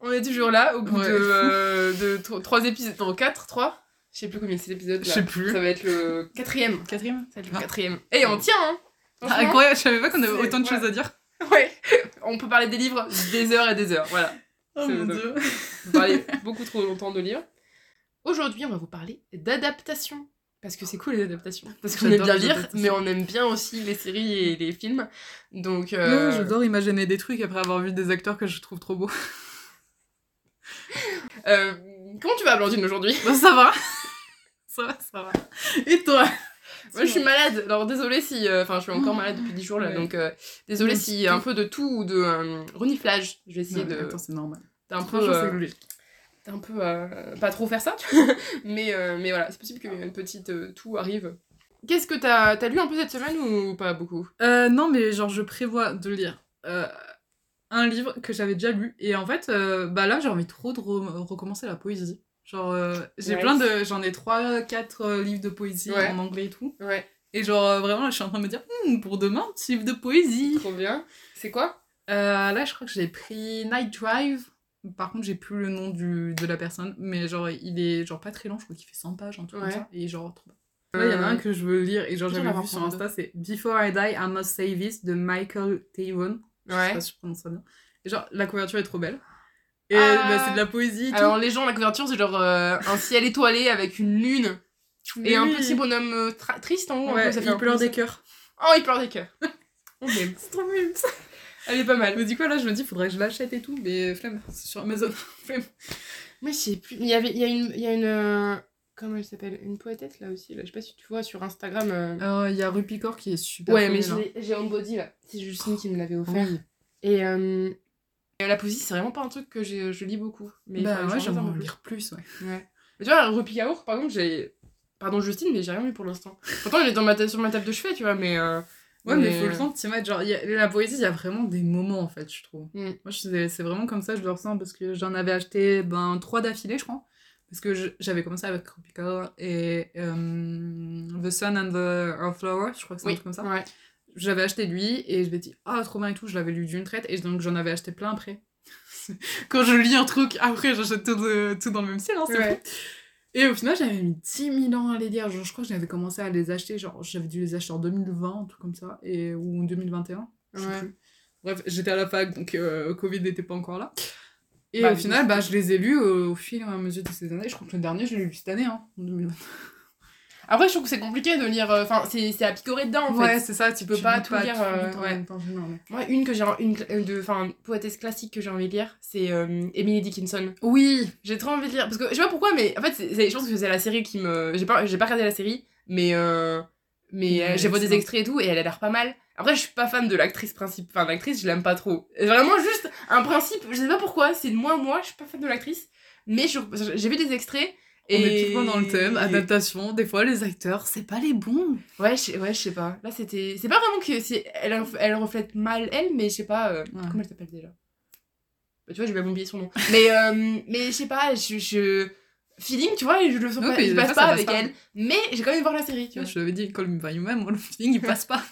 on est toujours là au bout Ouais. de, euh, de tro- trois épisodes, non, quatre, trois Je sais plus combien c'est l'épisode. Je sais plus. Ça va être le quatrième. Quatrième Ça va être le Ah. quatrième. Et on tient, hein Ah, Incroyable, je savais pas qu'on avait autant de ouais. choses à dire. Ouais, on peut parler des livres des heures et des heures, voilà. Oh mon donc- dieu. On peut parler beaucoup trop longtemps de livres. Aujourd'hui, on va vous parler d'adaptation. Parce que c'est cool les adaptations. Parce qu'on aime bien lire, mais on aime bien aussi les séries et les films. Donc, euh, J'adore imaginer des trucs après avoir vu des acteurs que je trouve trop beaux. euh, comment tu vas, Blandine, aujourd'hui? Ça va. Ça va, ça va. Et toi? Moi, je suis malade. Alors, désolée si. euh, Enfin, je suis encore malade depuis 10 jours là. Ouais. Donc, euh, désolée Donc, a un peu de tout ou de euh, reniflage. Je vais essayer Non, de. mais Attends, c'est normal. T'es un peu. T'es un peu. pas trop faire ça. mais, euh, mais voilà, c'est possible qu'une petite tout arrive. Qu'est-ce que t'as as lu un peu cette semaine ou pas beaucoup? Euh, non, mais genre, je prévois de lire euh, un livre que j'avais déjà lu. Et en fait, euh, bah là, j'ai envie trop de re- recommencer la poésie. Genre, euh, j'ai Ouais. plein de. J'en ai 3-4 livres de poésie Ouais. en anglais et tout. Ouais, Et genre, euh, vraiment, là, je suis en train de me dire, Hmm, pour demain, un petit livre de poésie. trop bien. C'est quoi? Euh, là, je crois que j'ai pris Night Drive. Par contre, j'ai plus le nom du, de la personne, mais genre, il est genre pas très long, je crois qu'il fait 100 pages, un truc comme ça. Et genre, trop. Là, il y en a un que je veux lire, et genre, j'avais avais vu sur Insta, c'est Before I Die, I Must Say This de Michael Tavon. Je sais Ouais. pas si je prononce ça bien. Et genre, la couverture est trop belle. Et Ah. bah, c'est de la poésie et tout. Alors, les gens, la couverture, c'est genre euh, un ciel étoilé avec une lune et un petit bonhomme euh, triste en haut. Ouais, ça fait il pleure des cœurs. Oh, il pleure des cœurs. On aime. C'est trop mignon. Elle est pas mal. Mais du coup, là, je me dis, faudrait que je l'achète et tout, mais flemme, c'est sur Amazon. flemme. Moi, je sais plus. Il y avait, il y a une, il y a une, euh, comment elle s'appelle, une poétesse là aussi. Là, je sais pas si tu vois sur Instagram. euh. Euh, Il y a Rupicor qui est super ouais, connu, mais j'ai, body là. C'est Justine qui me l'avait offert. Oui. Et euh, et la poésie, c'est vraiment pas un truc que je lis beaucoup. Mais Bah ouais, j'aimerais en plus. lire plus, ouais. Ouais. Mais tu vois, Rupi Kaur, par exemple, j'ai. Pardon Justine, mais j'ai rien lu pour l'instant. Pourtant, il est dans ma sur ma table de chevet, tu vois, mais. euh, Ouais, mais faut le temps de t'y mettre. Genre, il y a- la poésie, il y a vraiment des moments, en fait, je trouve. Mm. Moi, c'est vraiment comme ça, je le ressens, parce que j'en avais acheté ben, trois d'affilée, je crois. Parce que j'avais commencé avec Rupicor et euh, The Sun and the Earth Flower, je crois que c'est un truc comme ça. Ouais. J'avais acheté lui et je m'étais dit, ah, trop bien et tout, je l'avais lu d'une traite, et donc j'en avais acheté plein après. Quand je lis un truc, après, j'achète tout, tout dans le même style, hein, c'est Ouais. Et au final, j'avais mis 10 000 ans à les lire. Genre, je crois que j'avais commencé à les acheter, genre, j'avais dû les acheter en 2020, un truc comme ça, et, ou en 2021. je sais plus. Bref, j'étais à la fac, donc euh, Covid n'était pas encore là. Et Bah, au final, bah, je les ai lus au, au fil et à mesure de ces années. Je crois que le dernier, je l'ai lu cette année, hein, en 2020. Après, je trouve que c'est compliqué de lire. euh, Enfin, c'est, c'est à picorer dedans, en fait. ouais, c'est ça, tu peux pas tout lire, euh, ouais. Moi, une que j'ai. Une, de, enfin, poétesse classique que j'ai envie de lire, c'est euh, Emily Dickinson. Oui, J'ai trop envie de lire. Parce que je sais pas pourquoi, mais en fait, je pense que c'est la série qui me. J'ai pas, pas regardé la série, mais. euh, mais euh, Ouais, j'ai vu des extraits et tout, et elle a l'air pas mal. Après, je suis pas fan de l'actrice principe. Enfin, l'actrice, je l'aime pas trop. Vraiment, juste un principe, je sais pas pourquoi, c'est de moi, moi, je suis pas fan de l'actrice. Mais j'ai vu des extraits. on Et... est tout le temps dans le thème, adaptation, des fois les acteurs, c'est pas les bons. Ouais, je, ouais, je sais pas. Là, c'était. C'est pas vraiment que. c'est- Elle, elle reflète mal elle, mais je sais pas. euh, Ouais. Comment elle s'appelle déjà? Bah, Tu vois, j'ai bien oublié son nom. mais, euh, mais je sais pas, je, je. Feeling, tu vois, je le sens Ouais, pas, des passe pas ça passe avec pas. elle. Mais j'ai quand même voir la série, tu vois. Je l'avais dit, Call Me By Name, moi, le feeling, il passe pas.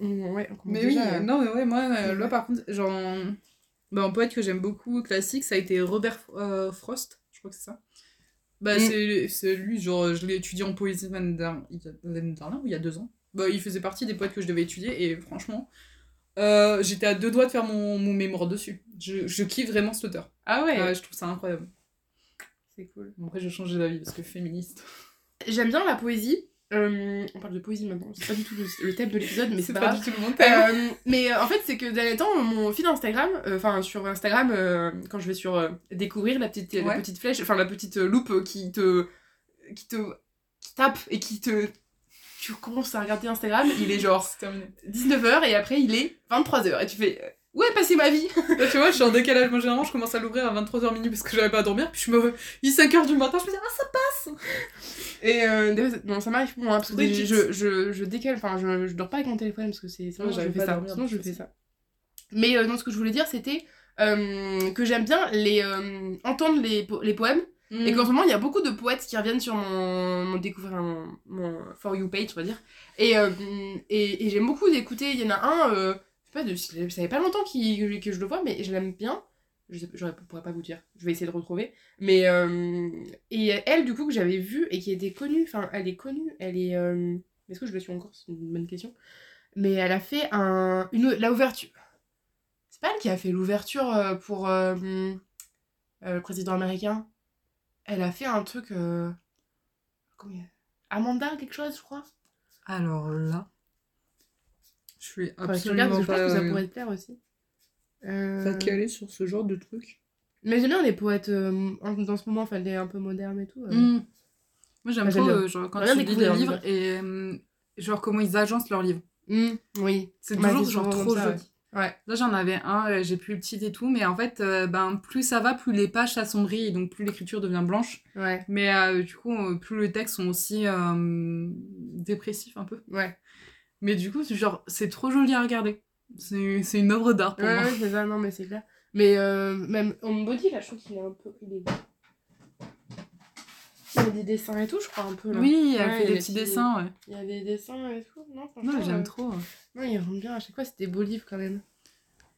Ouais, on Mais oui, déjà à- non, mais ouais, moi, euh, Ouais. là, par contre, genre, en- bah, un poète que j'aime beaucoup, classique, ça a été Robert euh, Frost, je crois que c'est ça. Bah, Mm. c'est lui, genre, je l'ai étudié en poésie l'année dernière, il y a- l'année dernière ou il y a deux ans. Bah, il faisait partie des poètes que je devais étudier, et franchement, euh, j'étais à deux doigts de faire mon, mon mémoire dessus. Je, je kiffe vraiment cet auteur. Ah ouais, Ouais, je trouve ça incroyable. c'est cool. Bon, Après, j'ai changé d'avis parce que féministe. J'aime bien la poésie. Euh, on parle de poésie maintenant, c'est pas du tout le, le thème de l'épisode, mais c'est pas, du tout le monde thème. Euh, mais euh, en fait, c'est que dernier temps, mon feed Instagram, enfin sur Instagram, quand je vais sur découvrir la petite, la petite flèche, enfin la petite loupe qui te, qui te qui tape et qui te. Tu commences à regarder Instagram, il est genre C'est terminé. 19h et après il est 23h. Et tu fais. Euh, Où est passée ma vie Là, tu vois, je suis en décalage. Moi, généralement, je commence à l'ouvrir à 23h minuit parce que j'arrive pas à dormir. Puis je me. Il est 5h du matin, je me dis, ah, ça passe Et euh, non, ça m'arrive pour moi, parce que je, je, je, je décale, enfin, je, je dors pas avec mon téléphone, parce que c'est. Sinon, je fais ça. Sinon, je fais ça. Mais euh, non, ce que je voulais dire, c'était euh, que j'aime bien les, euh, entendre les, po- les poèmes. Mm. Et qu'en ce moment, il y a beaucoup de poètes qui reviennent sur mon, mon découvrir mon, mon For You page, on va dire. Et, euh, et, et j'aime beaucoup d'écouter. Il y en a un, euh, pas, de, ça fait pas longtemps qu'il- que, je- le vois, mais je l'aime bien. Je je pourrais pas vous dire. Je vais essayer de retrouver. Mais euh, et elle, du coup, que j'avais vue et qui était connue. Enfin, elle est connue. Elle est. euh, Est-ce que je la suis encore? C'est une bonne question. Mais elle a fait un, une, la ouverture. C'est pas elle qui a fait l'ouverture euh, pour le président américain. Elle a fait un truc. comment Amanda, quelque chose, je crois. Alors là. Je suis Faudrait que je regarde, absolument je pense que ça pourrait te plaire aussi. Euh, pas calée sur ce genre de truc. Mais j'aime bien les poètes euh, dans ce moment, enfin, les un peu modernes et tout. euh. Mm. Moi, j'aime trop bien. euh, genre, quand tu lis des livres et euh, genre comment ils agencent leurs livres. Mm, oui. C'est Bah, toujours genre trop ça, joli. Ouais. Là, j'en avais un, euh, j'ai plus le titre et tout, mais en fait, euh, ben, plus ça va, plus les pages s'assombrissent et donc plus l'écriture devient blanche. Ouais. Mais euh, du coup, euh, plus les textes sont aussi euh, dépressifs un peu. Ouais. Mais du coup, c'est genre, c'est trop joli à regarder. C'est c'est une œuvre d'art pour Ouais, moi. ouais, c'est ça, non, mais c'est clair. Mais euh, même on body, là, je trouve qu'il est un peu. Il est... Il y a des dessins et tout, je crois, un peu. Là. Oui, elle Ouais, fait des petits petit. dessins, ouais. Il y a des dessins et tout. Non, franchement. Non, j'aime euh, trop. Non, il rentre bien. À chaque fois, c'était beau livre quand même.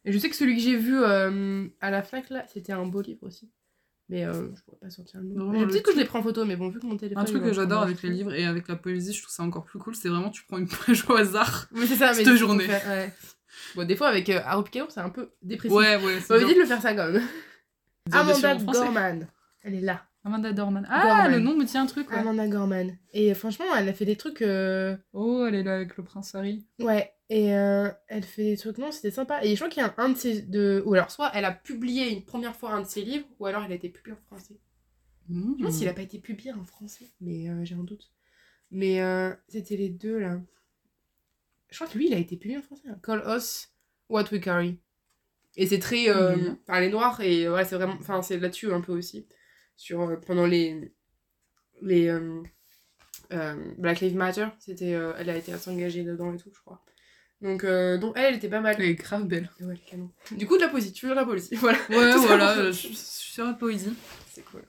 Et je sais que celui que j'ai vu euh, à la Fnac, là, c'était un beau livre aussi. Mais euh, je pourrais pas sortir le nom. Peut-être que je les prends en photo, mais bon, vu que mon téléphone. Un truc que j'adore avec les livres et avec la poésie, je trouve ça encore plus cool, c'est vraiment tu prends une page au hasard. Mais c'est ça, mais. Cette journée. faire- ouais. Bon, des fois, avec euh, c'est un peu dépressif. Ouais, ouais, éviter bien. de le faire ça quand même. Amanda. Gorman. Elle est là. Amanda Dorman. Ah, le nom me tient un truc, ouais. Amanda Gorman. Et franchement, elle a fait des trucs. euh, Oh, elle est là avec le prince Harry. Ouais, et euh, elle fait des trucs, non, c'était sympa. Et je crois qu'il y a un de ses. De... Ou alors, soit elle a publié une première fois un de ses livres, ou alors il a été publié en français. Je me demande s'il a pas été publié en français, mais euh, j'ai un doute. Mais euh, c'était les deux là. Je crois que lui, il a été publié en français. hein. Call Us What We Carry. Et c'est très. Enfin, elle est noire et ouais, c'est vraiment. Enfin, c'est là-dessus un peu aussi. Sur. pendant les. Les. Black Lives Matter, c'était, elle a été assez engagée dedans et tout, je crois. Donc, euh, donc elle, elle était pas mal. Elle est grave belle. Ouais, le canon. Du coup, de la poésie, tu veux de la poésie, voilà. Ouais, voilà, euh, je je suis sur la poésie. C'est cool.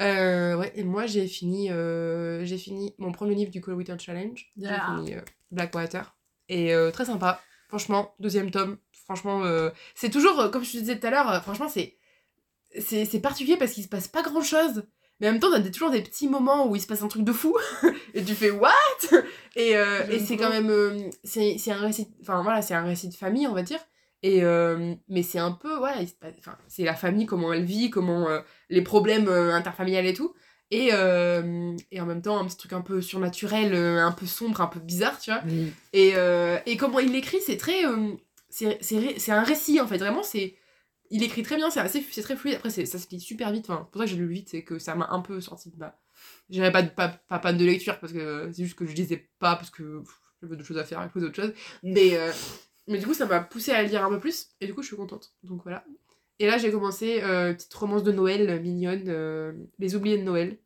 Euh, ouais, et moi j'ai fini, euh, j'ai fini mon premier livre du Cold Winter Challenge. Yeah. J'ai fini euh, Blackwater. Et très sympa. Franchement, deuxième tome. Franchement, c'est toujours, comme je te disais tout à l'heure, franchement, c'est, c'est, c'est particulier parce qu'il se passe pas grand chose. Mais en même temps, t'as toujours des petits moments où il se passe un truc de fou. et tu fais what? Et, euh, et c'est quand même. euh, c'est, un récit. Enfin voilà, c'est un récit de famille, on va dire. Et, euh, mais c'est un peu. Voilà, c'est la famille, comment elle vit, comment. euh, les problèmes interfamiliales et tout. Et, et en même temps, un petit truc un peu surnaturel, un peu sombre, un peu bizarre, tu vois. Et, et comment il l'écrit, c'est très. c'est un récit en fait, vraiment, c'est. Il écrit très bien, c'est assez c'est très fluide. Après, ça se lit super vite. Enfin, pour ça que j'ai lu vite, c'est que ça m'a un peu sorti de ma. J'irais pas, de- pas, pas panne de lecture parce que c'est juste que je lisais pas parce que j'avais d'autres choses à faire avec d'autres choses. Mais, euh, mais du coup, ça m'a poussé à lire un peu plus et du coup, je suis contente. Donc voilà. Et là, j'ai commencé euh, petite romance de Noël mignonne, euh, Les oubliés de Noël.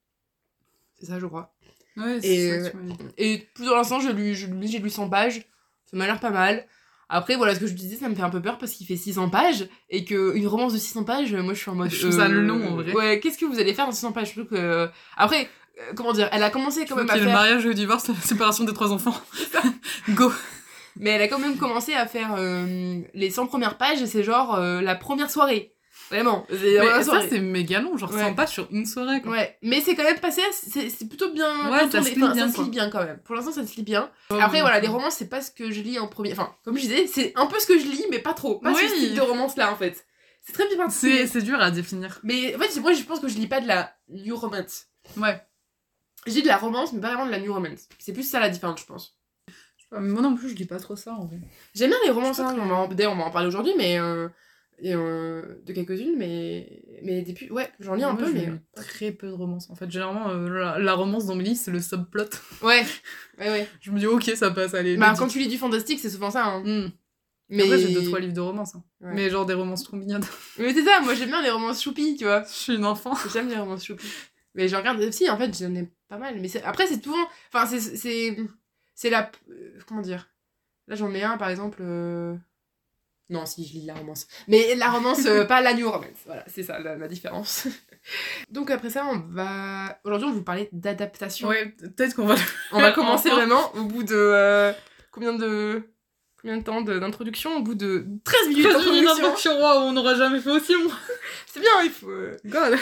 C'est ça, je crois. Ouais, Et, c'est ça. Et pour l'instant, je j'ai lu 100 pages. Ça m'a l'air pas mal. Après, voilà, ce que je disais, ça me fait un peu peur parce qu'il fait 600 pages. Et qu'une romance de 600 pages, moi, je suis en mode. euh, Je trouve ça long, en vrai. Ouais, qu'est-ce que vous allez faire dans 600 pages? Je trouve que. Après, euh, comment dire, elle a commencé quand même à a le faire. mariage, le divorce, la séparation des trois enfants. Go Mais elle a quand même commencé à faire euh, les 100 premières pages et c'est genre euh, la première soirée. Vraiment. Mais ça, c'est méga long, genre Ouais. 100 pages sur une soirée, quoi. Ouais, mais c'est quand même passé, c'est c'est plutôt bien. Ouais, ça se lit Enfin, bien, Ça bien quand même. Pour l'instant, ça se lit bien. Oh, Après, oui, voilà, les romans, c'est pas ce que je lis en premier. Enfin, comme je disais, c'est un peu ce que je lis, mais pas trop. Pas Oui. ce type de romance-là, en fait. C'est très bien C'est dur à définir. Mais en fait, moi, je pense que je lis pas de la new romance. Ouais. Lis de la romance, mais pas vraiment de la new romance. C'est plus ça la différence, je pense. Mais moi non plus, je lis pas trop ça, en vrai. J'aime bien les romances, hein, on va en- on va en parler aujourd'hui, mais. euh, et, euh, de quelques-unes, mais. Mais des pu- Ouais, j'en lis un Moi, peu, mais. très peu de romances. En fait, généralement, euh, la, la romance dans mes livres, c'est le subplot. Ouais, ouais, ouais. Je me dis, ok, ça passe, allez. Bah, quand tu lis du fantastique, c'est souvent ça, hein. Hmm. Mais Après, j'ai deux, trois livres de romance. Hein. Mais genre des romances trop mignonnes. Mais c'est ça, moi j'aime bien les romances choupies, tu vois. Je suis une enfant. J'aime les romances choupies. Mais je regarde aussi, en fait, j'en ai pas mal. Mais après, c'est souvent. Enfin, c'est. C'est la. Euh, comment dire? Là, j'en ai un, par exemple. Euh, non, si, je lis la romance. Mais la romance, euh, pas la new romance. Voilà, c'est ça la, différence. Donc après ça, on va... Aujourd'hui, on va vous parler d'adaptation. Ouais, peut-être qu'on va... on va commencer vraiment au bout de... combien de... Combien de temps d'introduction? Au bout de 13 minutes d'introduction. Waouh, on n'aura jamais fait aussi long. c'est bien, il faut... God.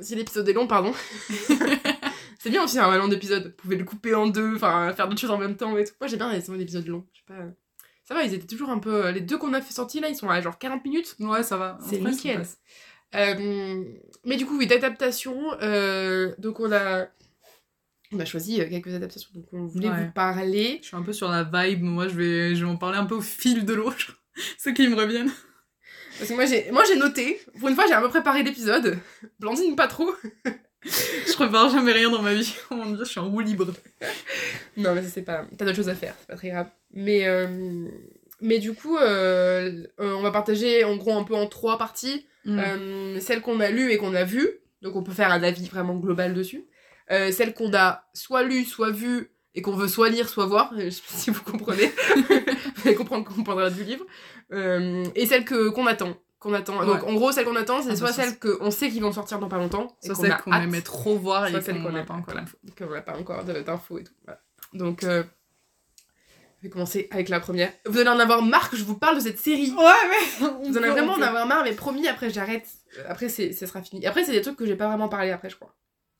si l'épisode est long, pardon. C'est bien aussi un long d'épisode. Vous pouvez le couper en deux, enfin faire d'autres choses en même temps et tout. Moi j'ai bien les épisodes longs. Je sais pas. Ça va, ils étaient toujours un peu. Les deux qu'on a fait sortir là, ils sont à genre 40 minutes. Ouais, ça va. C'est nickel. Euh, mais du coup, oui, d'adaptation. Euh, donc on a. On a choisi euh, quelques adaptations donc on voulait vous parler. Je suis un peu sur la vibe, moi je vais, je vais en parler un peu au fil de l'eau, ceux qui me reviennent. Parce que moi j'ai, moi j'ai noté, pour une fois j'ai un peu préparé l'épisode, Blandine pas trop, je prépare jamais rien dans ma vie. Oh mon dieu, je suis en roue libre. non, mais c'est pas. T'as d'autres choses à faire, c'est pas très grave. Mais, euh, mais du coup, euh, euh, on va partager en gros un peu en trois parties. Mm. celle qu'on a lue et qu'on a vue. Donc on peut faire un avis vraiment global dessus. celle qu'on a soit lue, soit vue et qu'on veut soit lire, soit voir. Je sais pas si vous comprenez. vous allez comprendre qu'on parlera du livre. et celle qu'on attend qu'on attend. Donc en gros, celle qu'on attend, c'est ah, soit celle qu'on sait qu'ils vont sortir dans pas longtemps, soit celle qu'on aimerait trop voir et celle qu'on n'a pas encore. Qu'on n'a pas encore d'infos et tout. Donc euh, je vais commencer avec la première. Vous allez en avoir marre que je vous parle de cette série. Ouais, mais. Vous allez vraiment en avoir marre, mais promis, après j'arrête. Après, c'est, ça sera fini. Après, c'est des trucs que j'ai pas vraiment parlé après, je crois.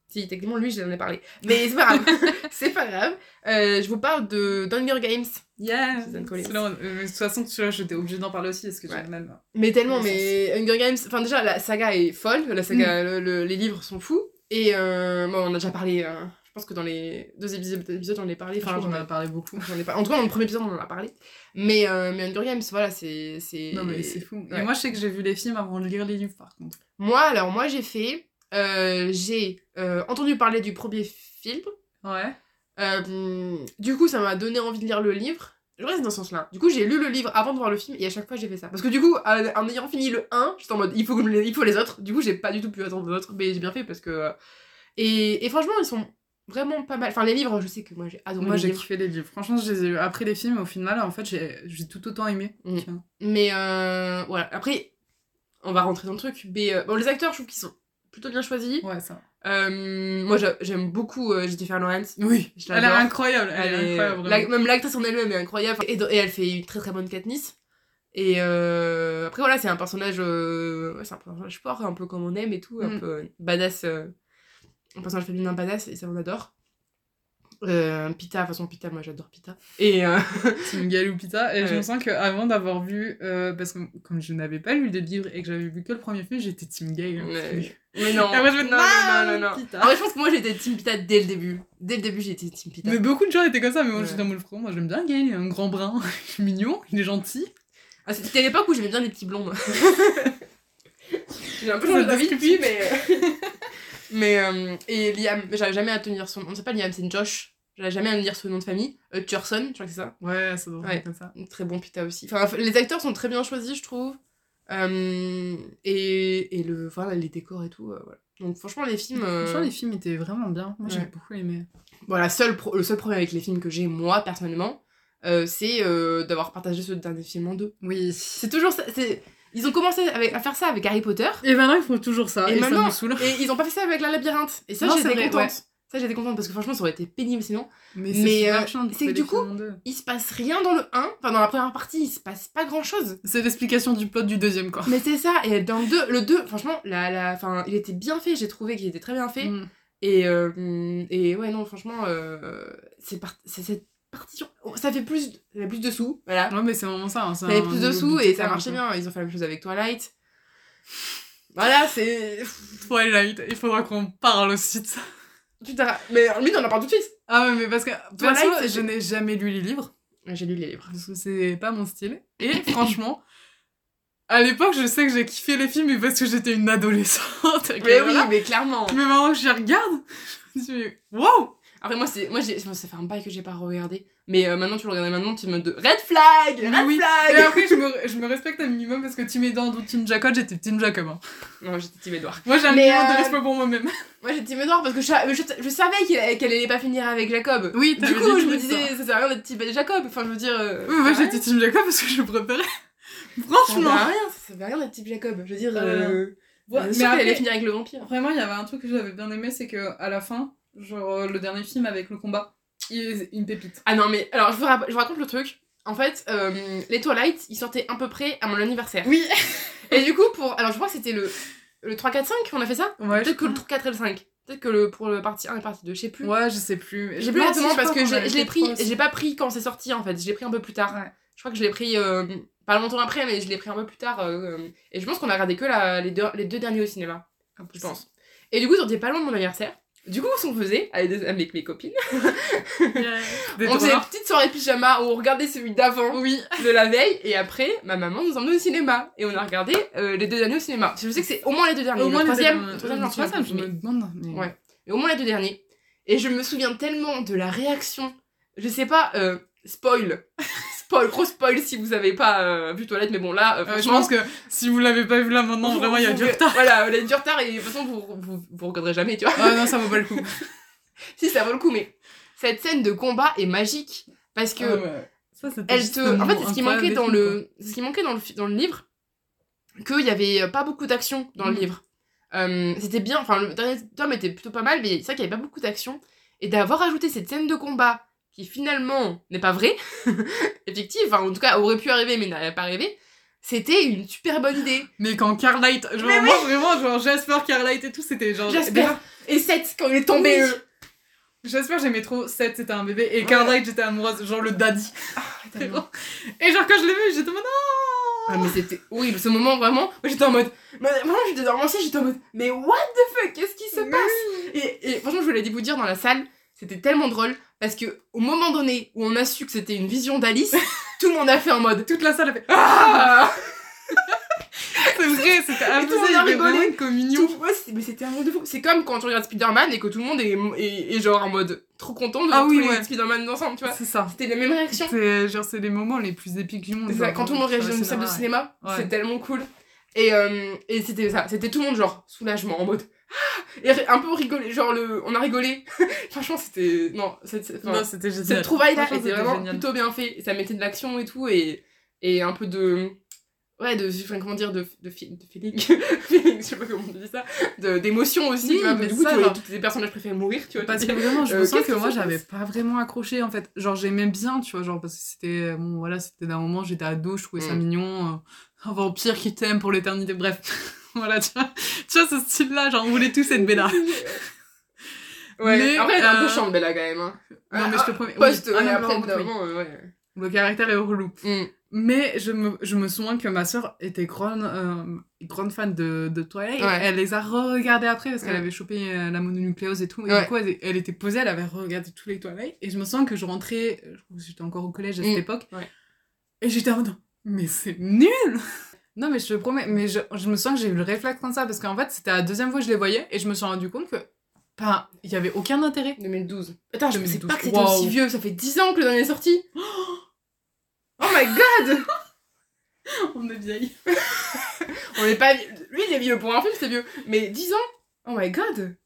Si, techniquement, lui, j'en ai parlé. Mais c'est pas grave. c'est pas grave. Euh, je vous parle de Hunger Games. Yeah. Euh, de toute façon, celui-là, j'étais obligée d'en parler aussi parce que j'ai même. Mais tellement, mais Hunger Games. Enfin, déjà, la saga est folle. La saga, mm. les livres sont fous. Et euh, bon, on a déjà parlé. Euh, je pense que dans les deux épisodes, j'en ai parlé. Enfin, j'en ai parlé beaucoup. J'en ai pas... En tout cas, dans le premier épisode, on en a parlé. Mais, mais Hunger Games, voilà, c'est. Non, mais c'est fou. Et moi, je sais que j'ai vu les films avant de lire les livres, par contre. Moi, alors, moi, j'ai fait. J'ai entendu parler du premier film. Ouais. Euh, du coup, ça m'a donné envie de lire le livre. Je reste dans ce sens-là. Du coup, j'ai lu le livre avant de voir le film et à chaque fois j'ai fait ça. Parce que du coup, en ayant fini le 1, j'étais en mode il faut, il faut les autres. Du coup, j'ai pas du tout pu attendre les autres, mais j'ai bien fait parce que. Euh, et, et, franchement, ils sont vraiment pas mal. Enfin, les livres, je sais que moi j'ai adoré. Moi j'ai kiffé les livres. Franchement, je les ai Après les films, au final, en fait, j'ai tout autant aimé. Mm. Mais euh, voilà. Après, on va rentrer dans le truc. Mais bon, les acteurs, je trouve qu'ils sont plutôt bien choisis. Ouais, ça. Euh, moi, j'aime beaucoup euh, Jennifer Lawrence. Oui, elle est incroyable. Elle, est, incroyable. même l'actrice en elle-même est incroyable. Et, elle fait une très très bonne Katniss. Et euh, après, voilà, c'est un personnage. Euh, c'est un personnage fort, un peu comme on aime et tout. Un mm. peu badass. un personnage féminin badass, et ça, on adore. Euh, Pita, de toute façon, Pita, moi j'adore Pita. Et. Euh... Une galou Pita. Et je me sens qu'avant d'avoir vu. Euh, parce que comme je n'avais pas lu des livres et que j'avais vu que le premier film, j'étais Team Gay. Hein. Mais... non. Après, je me non, non, non, non, Pita. je pense que moi j'étais Team Pita dès le début. Dès le début, j'étais Team Pita. Mais beaucoup de gens étaient comme ça, mais moi j'étais dans le front. Moi j'aime bien Gay, il est un grand brun. il est mignon, il est gentil. Ah, C'était l'époque où j'aimais bien les petits blonds. J'ai un peu changé d'avis depuis, mais. Mais, euh, et Liam, j'avais jamais à tenir son nom. C'est pas Liam, c'est Josh. J'avais jamais à lire son nom de famille. Euh, Turson, je crois que c'est ça. Ouais, ça doit être comme ça. Très bon Pita aussi. Enfin, les acteurs sont très bien choisis, je trouve. Euh, et, et le, voilà, les décors et tout. Euh, voilà. Donc franchement, les films. Franchement, les films étaient vraiment bien. Moi, j'ai beaucoup aimé. Voilà, seul le seul problème avec les films que j'ai, moi, personnellement, c'est d'avoir partagé ce dernier film en deux. Oui. C'est toujours ça. Ils ont commencé avec, à faire ça avec Harry Potter. Et maintenant, ils font toujours ça. Et, maintenant, ça Et ils ont pas fait ça avec la labyrinthe. Et ça, j'étais contente. Ça, j'étais contente parce que franchement, ça aurait été pénible sinon. Mais c'est euh, que du coup, il se passe rien dans le 1. Enfin, dans la première partie, il se passe pas grand chose. C'est l'explication du plot du deuxième, quoi. Mais c'est ça. Et dans le 2, le 2 franchement, la, la, enfin, il était bien fait. J'ai trouvé qu'il était très bien fait. Mm. Et, euh, et ouais, non, franchement, euh, c'est cette partie. Ça fait plus, ça fait plus de sous. Voilà. Ouais, mais c'est vraiment ça. Hein, ça fait plus de sous et ça marchait bien. Ils ont fait la même chose avec Twilight. Voilà, c'est. Twilight, il faudra qu'on parle aussi de ça. Putain, mais lui, on en parle tout de suite. Ah ouais, mais parce que perso, je n'ai jamais lu les livres. J'ai lu les livres. Parce que c'est pas mon style. Et franchement, à l'époque, je sais que j'ai kiffé les films, mais parce que j'étais une adolescente. mais oui, mais clairement. Mais maintenant que j'y regarde, je me dis, wow Après, moi, c'est, moi ça fait un bail que j'ai pas regardé. Mais euh, maintenant, tu le regardais maintenant, tu me de Red flag Red Oui. flag Et après, je me, je me respecte un minimum parce que Team Edward ou Team Jacob, j'étais Team Jacob. hein. Non, j'étais Team Edouard. Moi, j'ai un Mais, minimum de euh, respect pour moi-même. Moi, j'étais Team Edouard parce que je, je, je savais qu'elle qu'elle allait pas finir avec Jacob. Oui, Du coup, je me disais, ça sert à rien d'être Team Jacob. Enfin, je veux dire. euh, Oui, moi, ça j'étais Team Jacob parce que je le préférais. Ça sert Franchement. à rien, ça sert à rien d'être Team Jacob. Je veux dire. Euh, Euh, Ouais, mais après, allait finir avec le vampire. Vraiment, il y avait un truc que j'avais bien aimé, c'est que à la fin, genre euh, le dernier film avec le combat, il une pépite. Ah non, mais alors je vous, je vous raconte le truc. En fait, euh, les Twilight, ils sortaient à peu près à mon anniversaire. Oui. Et du coup, pour. Alors je crois que c'était le, le 3, 4, 5 qu'on a fait ça? Ouais. Peut-être que le 4 et le 5. Peut-être que le, pour le partie 1 et partie 2, je sais plus. Ouais, je sais plus. J'ai plus exactement parce que je, l'ai pris, j'ai pas pris quand c'est sorti en fait, je l'ai pris un peu plus tard. Ouais. Je crois que je l'ai pris euh, pas longtemps après, mais je l'ai pris un peu plus tard. euh, et je pense qu'on a regardé que la- les, deux, les deux derniers au cinéma, je pense. Et du coup, on était pas loin de mon anniversaire. Du coup, ce qu'on faisait avec, mes copines, on faisait une petite soirée pyjama où on regardait celui d'avant Oui. de la veille, et après, ma maman nous emmenait au cinéma. Et on a regardé euh, les deux derniers au cinéma. Je sais que c'est au moins les deux derniers. Au moins le troisième, le troisième, je me demande. mais- Ouais. Mais au moins les deux derniers. Et je me souviens tellement de la réaction. Je sais pas, euh, spoil. Spoil, gros spoil si vous avez pas euh, vu Toilette, mais bon là, euh, Euh, je pense que si vous l'avez pas vu là maintenant, vous- vraiment, il y a du retard. Voilà, il y a du retard et de toute façon, vous, vous, vous regarderez jamais, tu vois. Ah non, ça vaut pas le coup. si, ça vaut le coup, mais cette scène de combat est magique. Parce que Ah ouais. Ça, c'était elle te. En fait, c'est ce qui manquait dans films, le. Ce qui manquait dans le, dans le livre. Qu'il y avait pas beaucoup d'action dans le Mm. livre. Euh, c'était bien. Enfin, le dernier tome était plutôt pas mal, mais c'est vrai qu'il y avait pas beaucoup d'action. Et d'avoir ajouté cette scène de combat qui finalement n'est pas vraie, effective, enfin, en tout cas aurait pu arriver mais n'aurait pas arrivé, c'était une super bonne idée. Mais quand Carlight, genre, Mais moi vraiment, genre Jasper, Carlight et tout, c'était genre. J'espère. Et 7 quand il est tombé. Oui. euh, J'espère j'aimais trop. Seth c'était un bébé et Ouais. Carlight j'étais amoureuse, genre le daddy. tellement. Et genre quand je l'ai vu, j'étais en mode non Ah mais c'était horrible ce moment vraiment. Moi j'étais en mode. Vraiment j'étais dans mon siège, j'étais en mode. Mais what the fuck Qu'est-ce qui se passe et, et franchement je voulais vous dire dans la salle, c'était tellement drôle parce que au moment donné où on a su que c'était une vision d'Alice, tout le monde a fait en mode. Toute la salle a fait Ah C'est vrai, c'était monde il y avait vraiment une communion. Tout- ouais, mais c'était un truc de fou. C'est comme quand tu regardes Spider-Man et que tout le monde est, est, est genre en mode trop content de Ah voir oui, ouais. Spider-Man ensemble, tu vois. C'est ça. C'était la même réaction. C'est genre c'est les moments les plus épiques du monde. Genre, quand tout le monde réagit dans une salle de cinéma, cinéma, Ouais. c'est tellement cool. Et, euh, et c'était ça, c'était tout le monde genre soulagement en mode Ah et un peu rigolé, genre le, on a rigolé. Franchement, c'était non, ouais. enfin, c'était cette trouvaille là était c'était vraiment génial. plutôt bien fait. Ça mettait de l'action et tout et et un peu de ouais de enfin, comment dire de de, fi- de feeling, feeling, je sais pas comment on dit ça, de d'émotion aussi. Oui, tu vois, mais du coup, ça, tous les personnages préférés mourir, tu vois. Parce que vraiment, je Euh, me sens que moi j'avais pas vraiment accroché en fait. Genre j'aimais bien, tu vois, genre parce que c'était bon voilà, c'était d'un moment j'étais ado, je trouvais ça Mm. mignon, euh, un vampire qui t'aime pour l'éternité, bref. voilà, tu vois, tu vois ce style là, genre on voulait tous être Bella. Ouais, Mais, après elle est un peu euh, chiante Bella quand même. Hein. Non mais je te promets, oui, Post, ah ouais, non, après, oui. ouais. le caractère est relou. Mm. Mais je me, je me souviens que ma soeur était grande, euh, grande fan de, de Twilight. Ouais. Elle les a re-regardées après parce qu'elle Ouais. avait chopé euh, la mononucléose et tout. Et Ouais. du coup, elle, elle était posée, elle avait regardé tous les Twilight. Et je me souviens que je rentrais, je crois que j'étais encore au collège à cette Mm. époque. Et j'étais en mode, mais c'est nul Non, mais je te promets, mais je, je me souviens que j'ai eu le réflexe comme ça parce qu'en fait, c'était la deuxième fois que je les voyais et je me suis rendu compte que, ben, il y avait aucun intérêt. 2012. Attends, je pensais 2012. pas que c'était Wow. aussi vieux, ça fait 10 ans que le dernier est sorti. Oh my god On est vieilles. On est pas vieux. Lui, il est vieux pour un film, c'est vieux. Mais 10 ans? Oh my god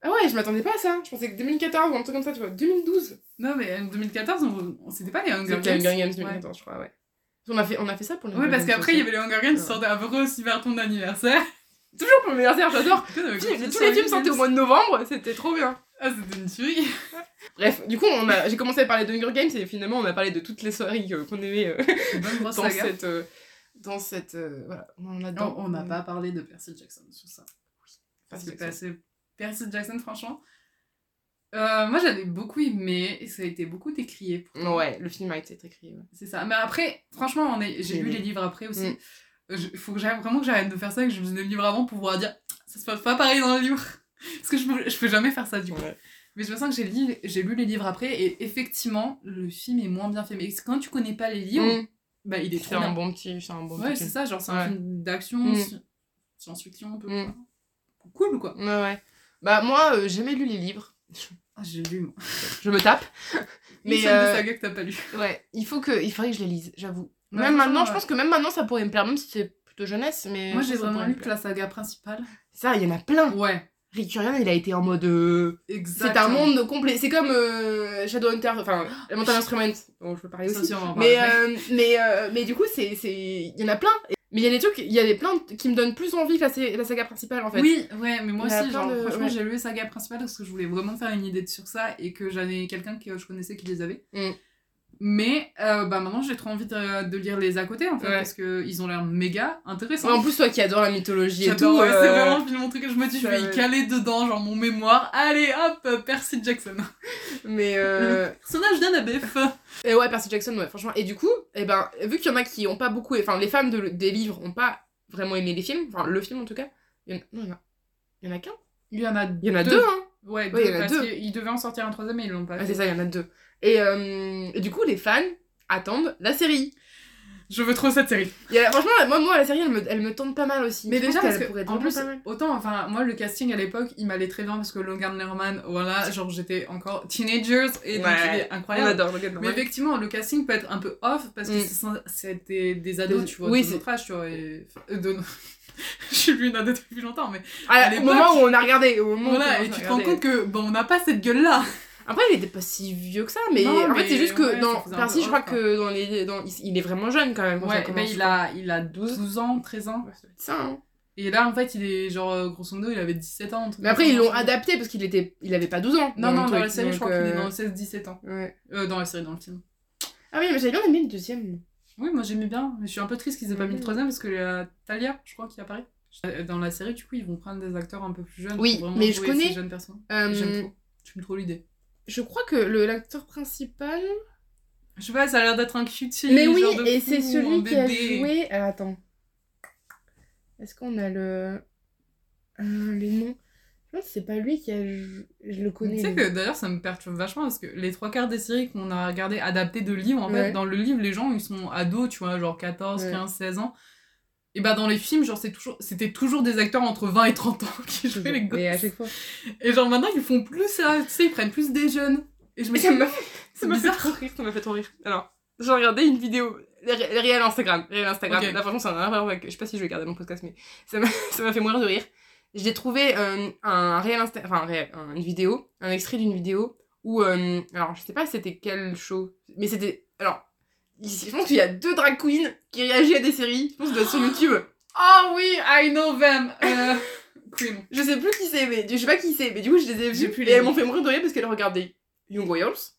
Ah ouais, je m'attendais pas à ça. Je pensais que 2014 ou un truc comme ça, tu vois. 2012 Non, mais en 2014, on, on- c'était pas les Hunger C'était Games. Hunger Games Ouais. 2014, je crois, ouais. On a fait, on a fait ça pour les Oui, parce qu'après, il y avait les Hunger Games qui sortaient à peu près aussi vers ton anniversaire. Toujours pour l'anniversaire, j'adore Tous les films sortaient au mois de novembre, c'était trop bien. Ah, c'était une tuerie. Bref, du coup, on a, j'ai commencé à parler de Hunger Games et finalement, on a parlé de toutes les soirées qu'on aimait euh, dans saga. cette... euh, dans cette... euh, voilà, on en a Non, on n'a pas parlé de Percy Jackson sur ça. Parce que Percy, Percy Jackson, franchement. Euh, moi, j'avais beaucoup aimé et ça a été beaucoup décrié. Ouais, le film a été écrit, ouais. C'est ça. Mais après, franchement, est... j'ai lu les livres après aussi. Mm. Il faut que j'arrête- vraiment que j'arrête de faire ça, que je lise les livres avant pour pouvoir dire ça se passe pas pareil dans le livre. Parce que je peux, je peux jamais faire ça du coup. Ouais. Mais je me sens que j'ai lu, j'ai lu les livres après et effectivement, le film est moins bien fait. Mais quand tu connais pas les livres, Mm. bah il est C'est trop bien. un bon petit... C'est un bon Ouais, c'est ça, genre c'est Ouais. un film d'action, Mm. sci- science-fiction un peu. Mm. Cool quoi. Ouais, ouais. Bah, moi, euh, j'ai jamais lu les livres. Ah, j'ai lu, moi. Je me tape. Mais celle euh, de saga que t'as pas lu. Ouais, il faut que, il faudrait que je les lise, j'avoue. Ouais, même maintenant, je pense que même maintenant, ça pourrait me plaire, même si c'est plutôt jeunesse, mais. Moi, j'ai vraiment lu que la saga principale. Ça, il y en a plein. Ouais, Rick Riordan, il a été en mode. euh. C'est un monde complet. C'est comme euh, Shadowhunter, enfin, Elemental Instrument, dont je peux parler aussi. Mais, euh, mais, mais du coup, c'est... il y en a plein. Mais il y a des trucs, il y a des plein qui me donnent plus envie que la, la saga principale en fait. Oui, ouais, mais moi aussi, genre, de- franchement, ouais. j'ai lu les sagas principales parce que je voulais vraiment faire une idée sur ça et que j'avais quelqu'un que je connaissais qui les avait. Mm. Mais euh, bah maintenant, j'ai trop envie de, de lire les à côté en fait Ouais. parce qu'ils ont l'air méga intéressants. En plus, toi qui adore la mythologie et tout. ouais, euh, c'est vraiment mon truc que je me dis, je vais y caler dedans, genre mon mémoire. Allez, hop, Percy Jackson. Mais euh... Personnage d'Annabeth. et ouais, Percy Jackson, ouais, franchement. Et du coup, eh ben, vu qu'il y en a qui ont pas beaucoup, enfin, les de- des livres ont pas vraiment aimé les films, enfin, le film en tout cas. Il y en, non, il y en a, il y en a qu'un. Il y en a Il y en a deux, hein. Ouais, il y en a parce deux. qu'ils devaient en sortir un troisième et ils l'ont pas Ah, c'est ça, il y en a deux. Et, euh, et du coup, les fans attendent la série. Je veux trop cette série. Franchement, moi, moi, la série, elle me, elle me tente pas mal aussi. Mais Je pense déjà, parce qu'elle que, pourrait être en plus, pas mal. autant, enfin, moi, le casting à l'époque, il m'allait très bien parce que Logan Lerman, voilà, genre, j'étais encore teenagers et donc il est On incroyable. adore Logan Mais Lerman. effectivement, le casting peut être un peu off parce que Mm. c'est- c'est des, des ados, Des- tu vois, oui, de c'est- notre âge, tu vois. Et... euh, de... Je suis plus une ado depuis longtemps, mais Ah, à au moment où on a regardé, au moment où voilà, on et a tu te regardé. rends compte que, bon, on n'a pas cette gueule-là. Après, il était pas si vieux que ça, mais Non, en fait, c'est juste que ouais, dans Percy, je crois quoi. que dans les, dans, il, est vraiment jeune quand même. Quand ça Ouais, commence, ben, il, a, il a 12 ans, 13 ans. Ouais, ça doit être ça, hein. Et là, en fait, il est genre, euh, grosso modo, il avait 17 ans. Mais après, ils l'ont adapté parce qu'il était, il avait pas 12 ans. Non, non, dans truc, la série, je crois qu'il est euh, dans 16-17 ans. Ouais. Euh, dans la série, dans le film. Ah oui, mais j'avais bien aimé le deuxième. Oui, moi j'aimais bien, mais je suis un peu triste qu'ils aient pas mis le troisième parce que euh, Talia, je crois, qui apparaît. Euh, Dans la série, du coup, ils vont prendre des acteurs un peu plus jeunes. Oui, pour vraiment mais je connais- ces jeunes personnes. Euh, J'aime trop. J'aime trop l'idée. Je crois que le l'acteur principal. Je sais pas, ça a l'air d'être un cutie. mais oui, genre de et c'est celui qui a joué. Alors, attends. Est-ce qu'on a le. Euh, les noms? Je pense que c'est pas lui qui a. jou- Je le connais. Tu sais que d'ailleurs ça me perturbe vachement parce que les trois quarts des séries qu'on a regardées adaptées de livres, en Ouais. fait, dans le livre, les gens ils sont ados, tu vois, genre 14, Ouais. 15, 16 ans. Et bah dans les films, genre c'est toujours, c'était toujours des acteurs entre 20 et 30 ans qui jouaient les gosses. Et à chaque fois. Et genre maintenant ils font plus ça, tu sais, ils prennent plus des jeunes. Et je me dis, ça m'a fait trop rire, ça m'a fait trop rire. Alors, j'ai regardé une vidéo, les ré- les réels Instagram, les réels Instagram. Ok. Là, franchement, ça n'a rien à voir avec, je sais pas si je vais garder mon podcast, mais ça m'a fait mourir de rire. J'ai trouvé euh, un réel Insta, enfin, un réel, un- une vidéo, un extrait d'une vidéo où, euh, alors, je sais pas c'était quel show, mais c'était, alors, je pense qu'il y a deux drag queens qui réagissent à des séries, je pense que sur YouTube. Oh oui, I know them. Euh, Queen. Je sais plus qui c'est, mais je sais pas qui c'est, mais du coup, je les ai J'ai vues plus et les elles m'ont fait mourir de rire parce qu'elles regardaient Young Royals.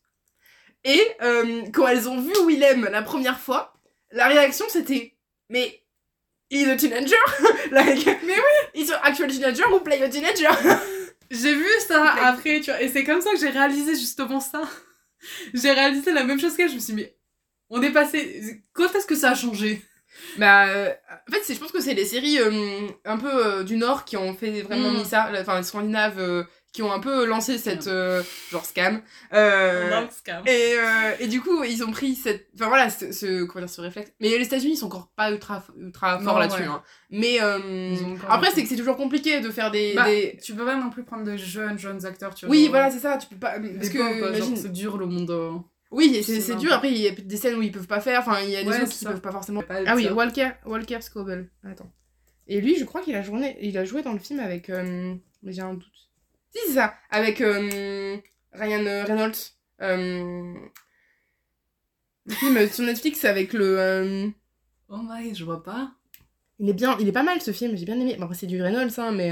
Et euh, quand elles ont vu Willem la première fois, la réaction c'était Mais he's a teenager? Like, Mais oui He's an actual teenager ou play a teenager? J'ai vu ça après, tu vois, et c'est comme ça que j'ai réalisé justement ça. J'ai réalisé la même chose qu'elle, je me suis dit, mais on est passé. Quand est-ce que ça a changé? Bah, euh, en fait, je pense que c'est les séries euh, un peu euh, du Nord qui ont fait vraiment Mm. mis ça, enfin, les Scandinaves qui ont un peu lancé cette. genre scam. Scam. Et, et du coup, ils ont pris cette. Enfin voilà, ce, ce, comment dire, ce réflexe. Mais les États-Unis ils sont encore pas ultra, ultra forts là-dessus. ouais. hein. Mais après, c'est que c'est toujours compliqué de faire des. Bah, des- Tu peux pas non plus prendre de jeunes, jeunes acteurs, tu vois. Oui, voilà, c'est ça. Tu peux pas. Parce que. genre, c'est dur le monde. Oui, c'est dur. Après, il y a des scènes où ils peuvent pas faire. Enfin, il y a des Ouais, qui peuvent pas forcément. pas Ah oui, ça. Walker, Walker Scoble. Attends. Et lui, je crois qu'il a, joué- il a joué dans le film avec. euh, Mais j'ai un doute. Si, c'est ça. Avec euh, Ryan euh, Reynolds. Euh, Le film sur Netflix avec le. Oh my, je vois pas. Il est bien, il est pas mal ce film, j'ai bien aimé. Bon, après, c'est du Reynolds, hein, mais.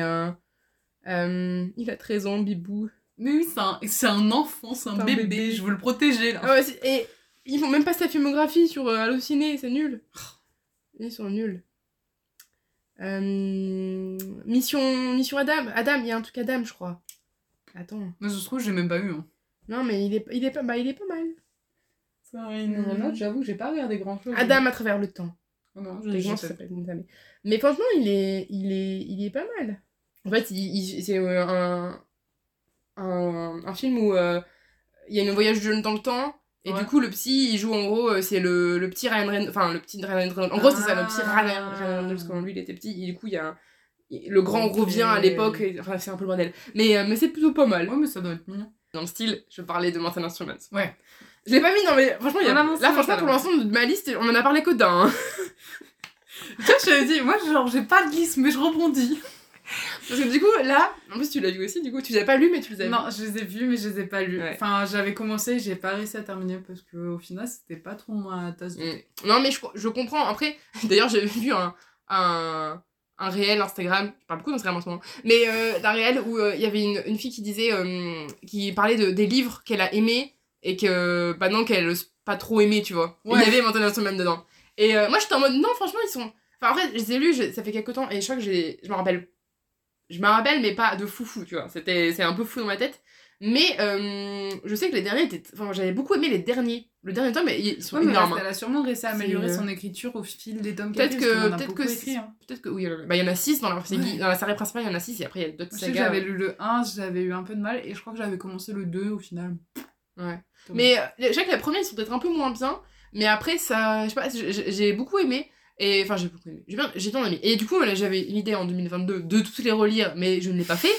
il a 13 ans, Bibou. Mais oui, c'est un, c'est un enfant, c'est un, bébé, bébé. je veux le protéger là. Ah ouais, c'est- et ils font même pas sa filmographie sur euh, Allociné, c'est nul. Ils sont nuls. Euh, Mission, Mission Adam. Adam, il y a un truc Adam, je crois. Attends. Mais je trouve que j'ai même pas eu. Hein. Non, mais il est, il est, pas, bah, il est pas mal. Note, j'avoue que j'ai pas regardé grand chose. Adam à travers le temps. Oh non, je- Techniquement, je ça s'appelle ça. Mais... mais franchement, il est, il, est, il est pas mal. En fait, il, il- c'est euh, un, un, un film où euh, il y a une voyage jeune dans le temps. Et Ouais. du coup, le psy, il joue en gros, euh, c'est le, le petit Ryan Reynolds. Enfin, le petit Ryan Reynolds. En gros, c'est ça, le petit. Ryan Reynolds quand lui, il était petit. Et du coup, il y a un- Le grand revient à l'époque. Enfin, c'est un peu le bordel. Mais, euh, mais c'est plutôt pas mal. Ouais, mais ça doit être mignon. Dans le style, je parlais de Mental Instruments. Ouais. Je l'ai pas mis, non mais franchement, il y a... Là franchement pour l'instant de ma liste, on en a parlé que d'un. hein. Tu vois, je t'avais dit, moi, genre, j'ai pas de liste, mais je rebondis. Parce que du coup, là, en plus tu l'as vu aussi, du coup, tu les as pas lu mais tu les as Non, je les ai vus, mais je les ai pas lus. Ouais. Enfin, j'avais commencé, j'ai pas réussi à terminer parce que au final, c'était pas trop ma tasse de Mm. Non, mais je, je comprends. Après, d'ailleurs, j'ai vu un, un, un réel Instagram, je parle beaucoup d'Instagram en ce moment, mais euh, d'un réel où euh, il y avait une, une fille qui disait, euh, qui parlait de, des livres qu'elle a aimés et que, bah non, qu'elle pas trop aimé, tu vois. Et Il Ouais. y avait Mental Instrument dedans. Et euh, moi, j'étais en mode, non, franchement, ils sont. Enfin, en fait, je les ai lus, je- ça fait quelques temps, et je crois que je me rappelle. Je me rappelle, mais pas de fou fou, tu vois. C'était, c'est un peu fou dans ma tête. Mais euh, je sais que les derniers étaient. Enfin, j'avais beaucoup aimé les derniers. Le dernier tome, ils ils sont Ouais, mais énormes. elle a sûrement réussi à améliorer son écriture au fil des tomes Peut-être que- peut-être que écrit, hein. Peut-être que oui, il y en a- bah, il y en a 6 dans la, dans la série principale, il y en a 6 et après il y a d'autres sagas. j'avais lu le 1, j'avais eu un peu de mal, et je crois que j'avais commencé le 2 au final. Ouais. Tome. Mais euh, je sais que les premiers ils sont peut-être un peu moins bien, mais après ça, je sais pas, j'ai beaucoup aimé. Et enfin, j'ai beaucoup aimé. J'ai bien, j'ai bien aimé. Et du coup, là, j'avais une idée en 2022 de tous les relire, mais je ne l'ai pas fait.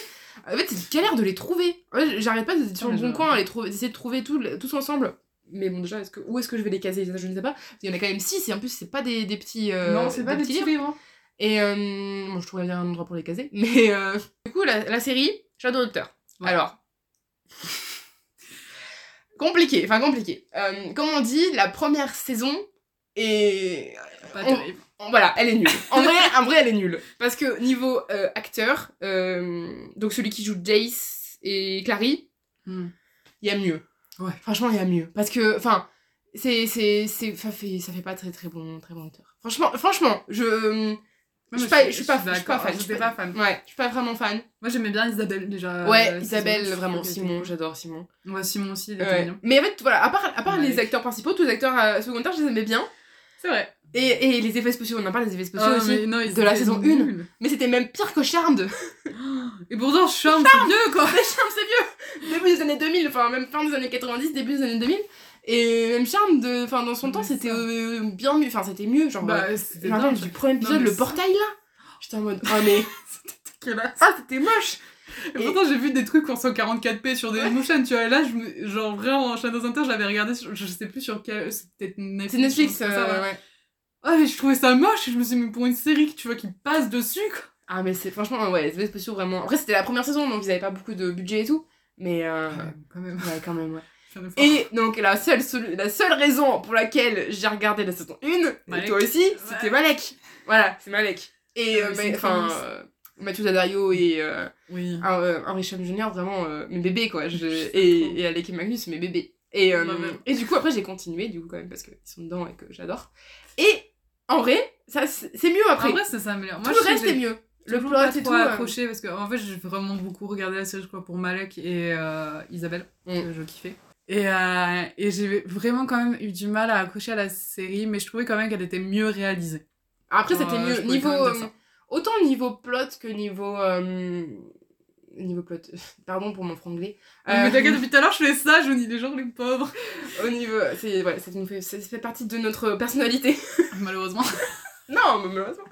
En fait, c'est une galère de les trouver. J'arrête pas d'être sur le bon coin, à les trouver, d'essayer de trouver tout, tous ensemble. Mais bon, déjà, est-ce que, où est-ce que je vais les caser? Je ne sais pas. Qu'il y en a quand même 6 et en plus, c'est pas des, des petits. euh, non, c'est pas des petits livres. livres. Et euh, bon, je trouverais bien un endroit pour les caser. Mais euh, du coup, la, la série Shadow Doctor. Ouais. Alors. compliqué, enfin compliqué. Euh, comme on dit, la première saison est. Pas On- terrible. Voilà, elle est nulle. En vrai, en vrai, elle est nulle. Parce que niveau euh, acteur, euh, donc celui qui joue Jace et Clary, Hmm. il y a mieux. Ouais. Franchement, il y a mieux. Parce que, enfin, c'est, c'est, c'est, ça fait, ça fait pas très très bon, très bon acteur. Franchement, franchement, je, Ouais, je suis pas, je suis pas, je suis pas fan. je suis pas fan. Ouais, je suis pas vraiment fan. Moi, j'aimais bien Isabelle déjà. ouais, euh, Isabelle, vraiment, Simon, j'adore Simon. Ouais, Simon aussi, il Ouais. mignon. Mais en fait, voilà, à part, à part les acteurs principaux, tous les acteurs euh, secondaires, je les aimais bien. C'est vrai. Et, et les effets spéciaux, on en parle des effets spéciaux Ah, aussi. non, de la saison nuls. Mais c'était même pire que Charmed. Et pourtant, Charme, c'est vieux quoi. Mais Charmed, c'est vieux Début des années 2000, enfin même fin des années 90, début des années 2000. Et même Charmed, de, enfin dans son Ouais, temps, c'était euh, bien mieux. Enfin, c'était mieux. Genre, euh, Bah, c'était rappelle dingue. du premier Non, épisode, mais le portail là. J'étais en mode, oh mais. dégueulasse. Ah, c'était moche Et pourtant, j'ai vu des trucs en 144p sur des motion, tu vois. Et là, je me... genre vraiment, en Shadows Hunter, je l'avais regardé, sur... je sais plus sur quel. C'était Netflix. C'est Netflix, comme ça, euh, ouais. ouais. Ah, mais je trouvais ça moche. Et je me suis dit, mais pour une série, tu vois, qui passe dessus, quoi. Ah, mais c'est franchement, ouais, les spéciaux vraiment. Après, c'était la première saison, donc ils avaient pas beaucoup de budget et tout. Mais, euh, Ouais, quand même. ouais, quand même, ouais. Et donc, la seule, la seule raison pour laquelle j'ai regardé la saison 1, et toi aussi, c'était Malek. Voilà, c'est Malek. Et, Ah, euh, enfin, euh, Mathieu Daddario et euh, Oui. un- euh, Henri Cham Jr., vraiment euh, mes bébés, quoi. Je- et, et Alec et Magnus, mes bébés. Et, euh, et du coup, après, j'ai continué, du coup, quand même, parce qu'ils sont dedans et que j'adore. Et en vrai, ça, c'est mieux après. En vrai, ça s'améliore. Tout le reste est mieux. Le plot et tout. accroché parce que, en fait, j'ai vraiment beaucoup regardé la série, je crois, pour Malek et Isabelle, Mm. que je kiffais. Et, euh, et j'ai vraiment quand même eu du mal à accrocher à la série, mais je trouvais quand même qu'elle était mieux réalisée. Après, c'était mieux. Niveau. euh, autant niveau plot que niveau. euh, niveau plot. Pardon pour mon franglais. Mais Euh, t'inquiète, depuis tout à l'heure, je fais ça, je dis les gens, les pauvres. au niveau. C'est, ouais, ça, nous fait, ça fait partie de notre personnalité. Malheureusement. non, mais malheureusement.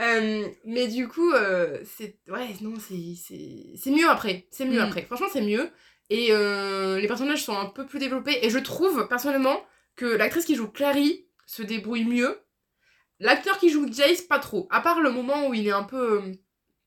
Euh, mais du coup, euh, c'est. Ouais, non, c'est, c'est, c'est mieux après. C'est mieux Mm. après. Franchement, c'est mieux. Et euh, les personnages sont un peu plus développés. Et je trouve, personnellement, que l'actrice qui joue Clary se débrouille mieux. L'acteur qui joue Jace, pas trop. À part le moment où il est un peu. euh,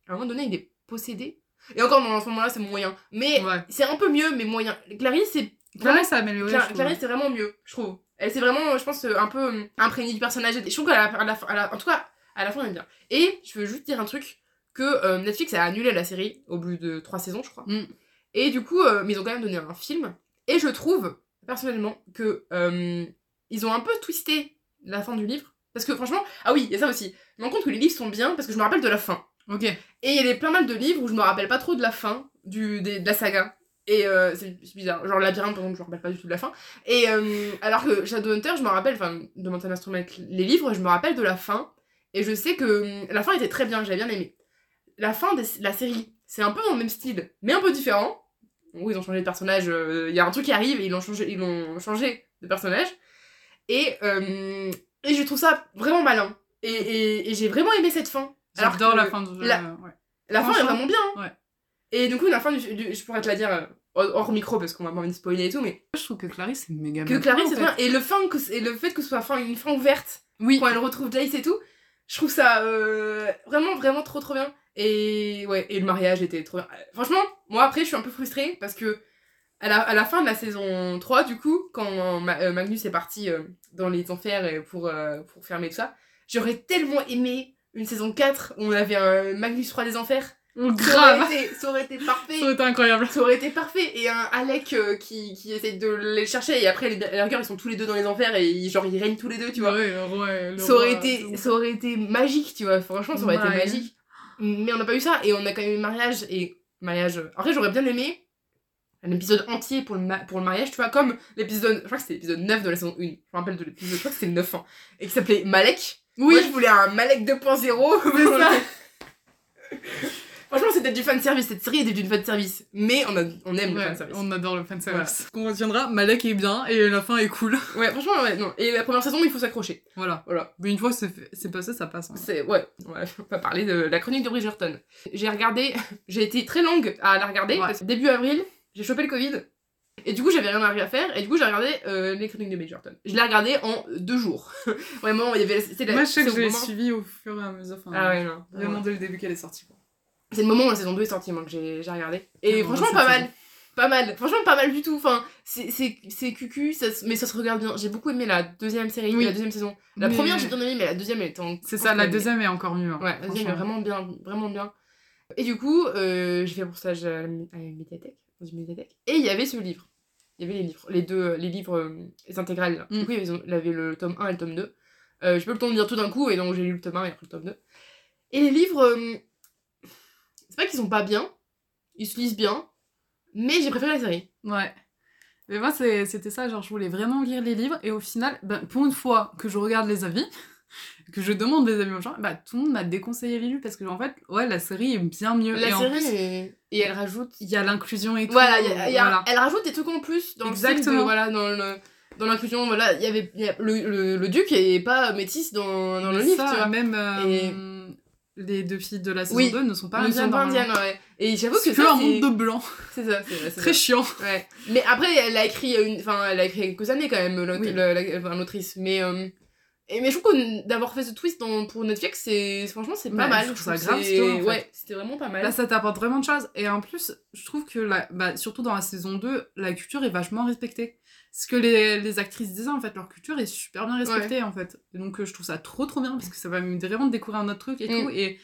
À un moment donné, il est possédé. Et encore, dans ce moment-là, c'est moyen. Mais Ouais. c'est un peu mieux, mais moyen. Clary, c'est. Clarice ça amélioré. Cla- je trouve. Clarice, c'est vraiment mieux, je trouve. Elle, c'est vraiment, je pense, un peu euh, imprégnée du personnage. Je trouve qu'à la, à la en tout cas, à la fin, elle est bien. Et je veux juste dire un truc que euh, Netflix a annulé la série au bout de trois saisons, je crois. Mm. Et du coup, euh, mais ils ont quand même donné un film. Et je trouve, personnellement, que euh, ils ont un peu twisté la fin du livre. Parce que franchement, ah oui, il y a ça aussi. Je me rends compte que les livres sont bien parce que je me rappelle de la fin. Ok. Et il y a plein mal de livres où je me rappelle pas trop de la fin du, des- de la saga. Et euh, c'est bizarre. Genre Labyrinthe, par exemple, je me rappelle pas du tout de la fin. Et euh, alors que Shadowhunter, je me rappelle, enfin, de Mental Instrument, les livres, je me rappelle de la fin. Et je sais que euh, la fin était très bien, j'avais bien aimé. La fin de la série, c'est un peu dans le même style, mais un peu différent. Oui, ils ont changé de personnage. euh, Il y a un truc qui arrive et ils l'ont changé, ils l'ont changé de personnage. Et, euh, et je trouve ça vraiment malin. Et, et, et j'ai vraiment aimé cette fin. J'adore la fin de. la- euh, ouais. La fin est vraiment bien. ouais. Et du coup, la fin du, du- je pourrais te la dire euh, hors micro parce qu'on va pas envie de spoiler et tout, mais Je trouve que Clarisse c'est méga que bien. Clarisse, c'est. Et le, fin que, et le fait que ce soit fin, une fin ouverte Oui. quand elle retrouve Jace et tout, je trouve ça euh, vraiment, vraiment trop, trop bien. Et ouais, et le mariage était trop bien. Franchement, moi après, je suis un peu frustrée parce que à la, à la fin de la saison 3, du coup, quand Ma- euh, Magnus est parti euh, dans les enfers euh, pour, pour fermer tout ça, j'aurais tellement aimé une saison 4 où on avait un Magnus roi des enfers. Ça Grave. aurait été, ça aurait été parfait. Ça aurait été incroyable. Ça aurait été parfait. Et un Alec euh, qui, qui essaie de les chercher et après, les, à la rigueur, ils sont tous les deux dans les enfers et ils- genre ils règnent tous les deux, tu vois. Ouais, le roi- le ça, aurait roi, été, ça aurait été magique, tu vois. Franchement, ça aurait été magique. Mais on n'a pas eu ça et on a quand même eu mariage. Et mariage. Après, j'aurais bien aimé un épisode entier pour le, pour le mariage, tu vois, comme l'épisode. Je crois que c'était l'épisode 9 de la saison 1. Je me rappelle de l'épisode, je crois que c'était le 9 hein, Et qui s'appelait Malek. Oui. Moi, je voulais un Malek 2.0. C'est ça. Franchement, c'était du fanservice. Cette série était du fanservice. Mais on, a, on aime le Ouais, fanservice. on adore le fanservice. On retiendra, Malek est bien et la fin est cool. Ouais, franchement, ouais, non. Et la première saison, il faut s'accrocher. Voilà. Voilà. Mais une fois c'est passé, ça passe. hein. C'est, ouais, ouais, on va parler de la chronique de Bridgerton. J'ai regardé, j'ai été très longue à la regarder, parce que début avril, j'ai chopé le Covid. Et du coup, j'avais rien à faire, et du coup, j'ai regardé euh, les chroniques de Bridgerton. Je l'ai regardé en deux jours. Vraiment, il y avait. C'était la- Moi, je sais que je l'ai moment- suivi au fur et à mesure. Enfin, Ah ouais, non. Vraiment dès le début qu'elle est sortie. C'est le moment où la saison 2 est sortie, moi, que j'ai regardé. Et Ah, franchement, pas mal. Pas mal. Franchement, pas mal du tout. Enfin, c'est cucu, ça mais ça se regarde bien. J'ai beaucoup aimé la deuxième série, Oui. la deuxième saison. La Mais- première, j'ai bien aimé, mais la deuxième, elle était en. C'est ça, la deuxième est encore mieux. hein, Ouais, la deuxième est vraiment bien, vraiment bien. Et du coup, euh, j'ai fait mon stage à la, à la médiathèque, dans une. Et il y avait ce livre. Il y avait les livres, les deux, les livres, euh, les intégrales. Mm. Du coup, il y avait- le tome 1 et le tome 2. Euh, j'ai pas eu le temps de lire tout d'un coup, et donc j'ai lu le tome 1 et après le tome 2. Et les livres, euh, c'est pas qu'ils sont pas bien, ils se lisent bien, mais j'ai préféré la série. Ouais. Mais moi, c'était ça, genre, je voulais vraiment lire les livres, et au final, ben, pour une fois que je regarde les avis, que je demande des avis aux gens, bah, tout le monde m'a déconseillé livres, parce que, en fait, ouais, la série est bien mieux. La et en série, plus, est- et elle rajoute il y a l'inclusion et tout. Voilà, il y a- y a- voilà. elle rajoute des trucs en plus dans le style de- Exactement. voilà, dans le dans l'inclusion, voilà, il y avait y a- le, le, le duc est pas métis dans, dans le livre, ça, tu vois. Même euh, Et- les deux filles de la saison Oui. 2 ne sont pas indiennes. ouais. Et j'avoue C'est que que ça, un c'est- monde de blanc. c'est ça, c'est c'est Très ça. chiant. Ouais. Mais après, elle a écrit une, enfin, elle a écrit quelques années quand même, l'aut- Oui. le- la- enfin, l'autrice. Mais, euh, et, mais je trouve que d'avoir fait ce twist dans- pour Netflix, c'est, franchement, c'est pas Ouais, mal. je trouve ça grave c'est- stylé, en fait. Ouais, c'était vraiment pas mal. Là, ça t'apporte vraiment de choses. Et en plus, je trouve que, la, bah, surtout dans la saison 2, la culture est vachement respectée. Ce que les, les actrices disaient, en fait, leur culture est super bien respectée, en fait. Et donc, euh, je trouve ça trop, trop bien, parce que ça va me vraiment de découvrir un autre truc et Mm. tout. Et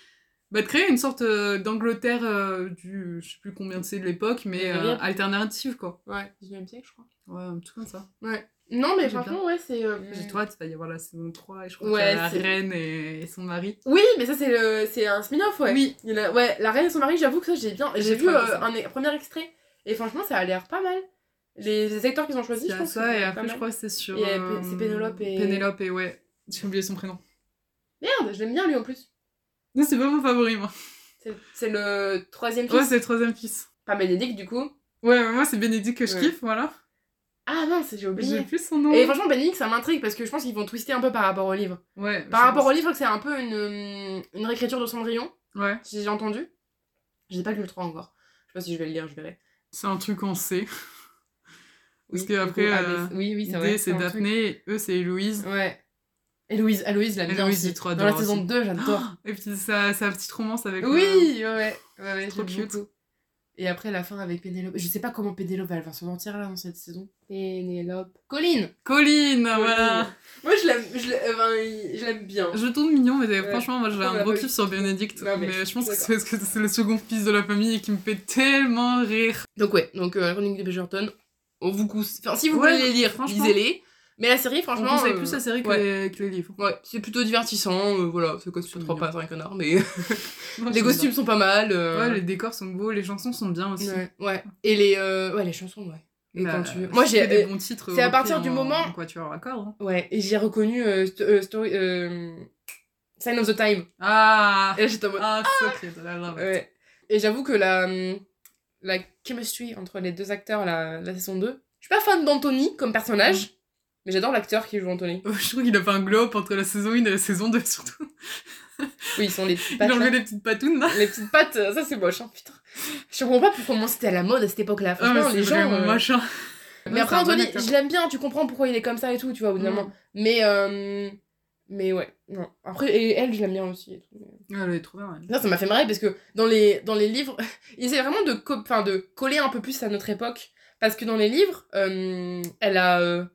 bah, de créer une sorte euh, d'Angleterre euh, du, je sais plus combien c'est de l'époque, mais alternative, quoi. Ouais, 19 siècle, je crois. Ouais, un truc comme ça. Ouais. Non, mais franchement, ouais, c'est. euh, J'ai toi, il va y avoir la saison 3, et je crois Ouais, a la reine et, et son mari. Oui, mais ça, c'est le... c'est un spin-off, ouais. Oui. Il a- Ouais, La Reine et son mari, j'avoue que ça, j'ai bien. J'ai vu euh, un, premier extrait. Et franchement, ça a l'air pas mal. Les, les acteurs qu'ils ont choisis, je pense. ça, que et après, je crois que c'est sur. Euh, euh, c'est Pénélope et- Pénélope et ouais. J'ai oublié son prénom. Merde, je l'aime bien lui en plus. Non, c'est pas mon favori, moi. C'est- C'est le troisième fils. Ouais, c'est le troisième fils. Pas Bénédicte, du coup. Ouais, mais moi, c'est Bénédicte que je Ouais. kiffe, voilà. Ah non, c'est- j'ai J'ai oublié. plus son nom. Et franchement, Bénédicte, ça m'intrigue parce que je pense qu'ils vont twister un peu par rapport au livre. Ouais. Par rapport pense. au livre, c'est un peu une, euh, une réécriture de Cendrillon, Ouais. si j'ai entendu. J'ai pas lu le 3 encore. Je sais pas si je vais le lire, je verrai. C'est un truc qu'on sait. Parce Oui, que du après, coup, euh, oui, oui, c'est D, c'est. Daphné, eux, c'est Héloïse. Ouais. Héloïse, Héloïse, l'aime bien aussi. du trois Dans la saison aussi. 2, j'adore. Et puis, sa, sa petite romance avec. euh, Oui, ouais, ouais. ouais, ouais Trop cute. beaucoup. Et après, la fin avec Pénélope. Je sais pas comment Pénélope elle va s'en sortir là dans cette saison. Pénélope. Colline Colline, voilà. Moi, je l'aime je l'aime- enfin, je l'aime bien. Je le trouve mignon, mais Ouais. franchement, moi j'ai un gros kiff sur Bénédicte. Non, mais mais, je pense que c'est parce que c'est le second fils de la famille et qui me fait tellement rire. Donc, ouais, donc euh, la chronique de Bridgerton, on vous conseille. Enfin, si vous Ouais, voulez les lire, franchement. lisez-les. Mais la série, On franchement. conseille euh, plus la série que, ouais. les, que les livres. Ouais, c'est plutôt divertissant. euh, voilà, c'est quoi sur C'est trois mignon. pattes, un connard. Mais Moi, les costumes sont pas mal. euh, Ouais, les décors sont beaux, les chansons sont bien aussi. ouais, ouais. Et les, euh, ouais, les chansons, ouais. Et Bah, quand tu... Moi, j'ai. des euh, bons titres. c'est à partir du en- moment- en quatuor à cordes. hein. Ouais, et j'ai reconnu euh, sto- euh, story, euh, Sign of the Time. Ah Et là, j'étais en mode. Ah, it. Ouais. Et j'avoue que la, la chemistry entre les deux acteurs, la, la saison 2, je suis pas fan d'Anthony comme personnage, mais j'adore l'acteur qui joue Anthony. Je trouve qu'il a fait un glow entre la saison 1 et la saison 2 surtout. Oui, ils sont les petites Il pattes. a enlevé là. les petites patounes là. Les petites pattes, ça c'est moche, hein, putain. Je comprends pas pourquoi c'était à la mode à cette époque-là. Ah, Franchement, c'est les gens. euh, machin. Mais Ouais, après, bon Anthony, je l'aime bien, tu comprends pourquoi il est comme ça et tout, tu vois, au bout Mm. Mais, euh, mais ouais, non. Après, et elle, je l'aime bien aussi. Et tout. Ouais, elle est trop bien. elle. Ça, ça m'a fait marrer parce que dans les, dans les livres, ils essaient vraiment de, co- de coller un peu plus à notre époque. Parce que dans les livres, euh, elle a.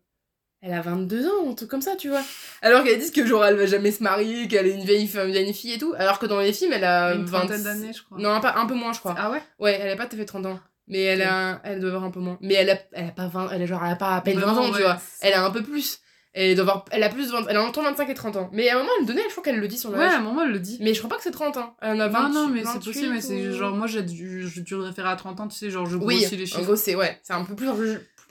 elle a 22 ans, un truc comme ça, tu vois. Alors qu'elle dit que genre elle va jamais se marier, qu'elle est une vieille, femme, une vieille fille et tout. Alors que dans les films, elle a Une 20 trentaine d'années, je crois. Non, pas, un peu moins, je crois. Ah ouais? Ouais, elle a pas fait 30 ans. Mais elle, Ok. a, elle doit avoir un peu moins. Mais elle a, elle a pas 20, elle a genre, elle a pas à peine 20 Vraiment, ans, tu ouais, vois. c'est- Elle a un peu plus. Elle, doit avoir, elle a plus de 20, elle a entre 25 et 30 ans. Mais à un moment, elle me donnait, je crois qu'elle le dit sur le Ouais, à un moment, elle le dit. Mais je crois pas que c'est 30 ans. Elle en a Non, 28, non, mais c'est 28 possible, mais c'est genre, moi, j'ai dû, j'ai dû référer à 30 ans, tu sais, genre, je Oui, grossis les en chiffres. gros, c'est ouais, c'est un peu plus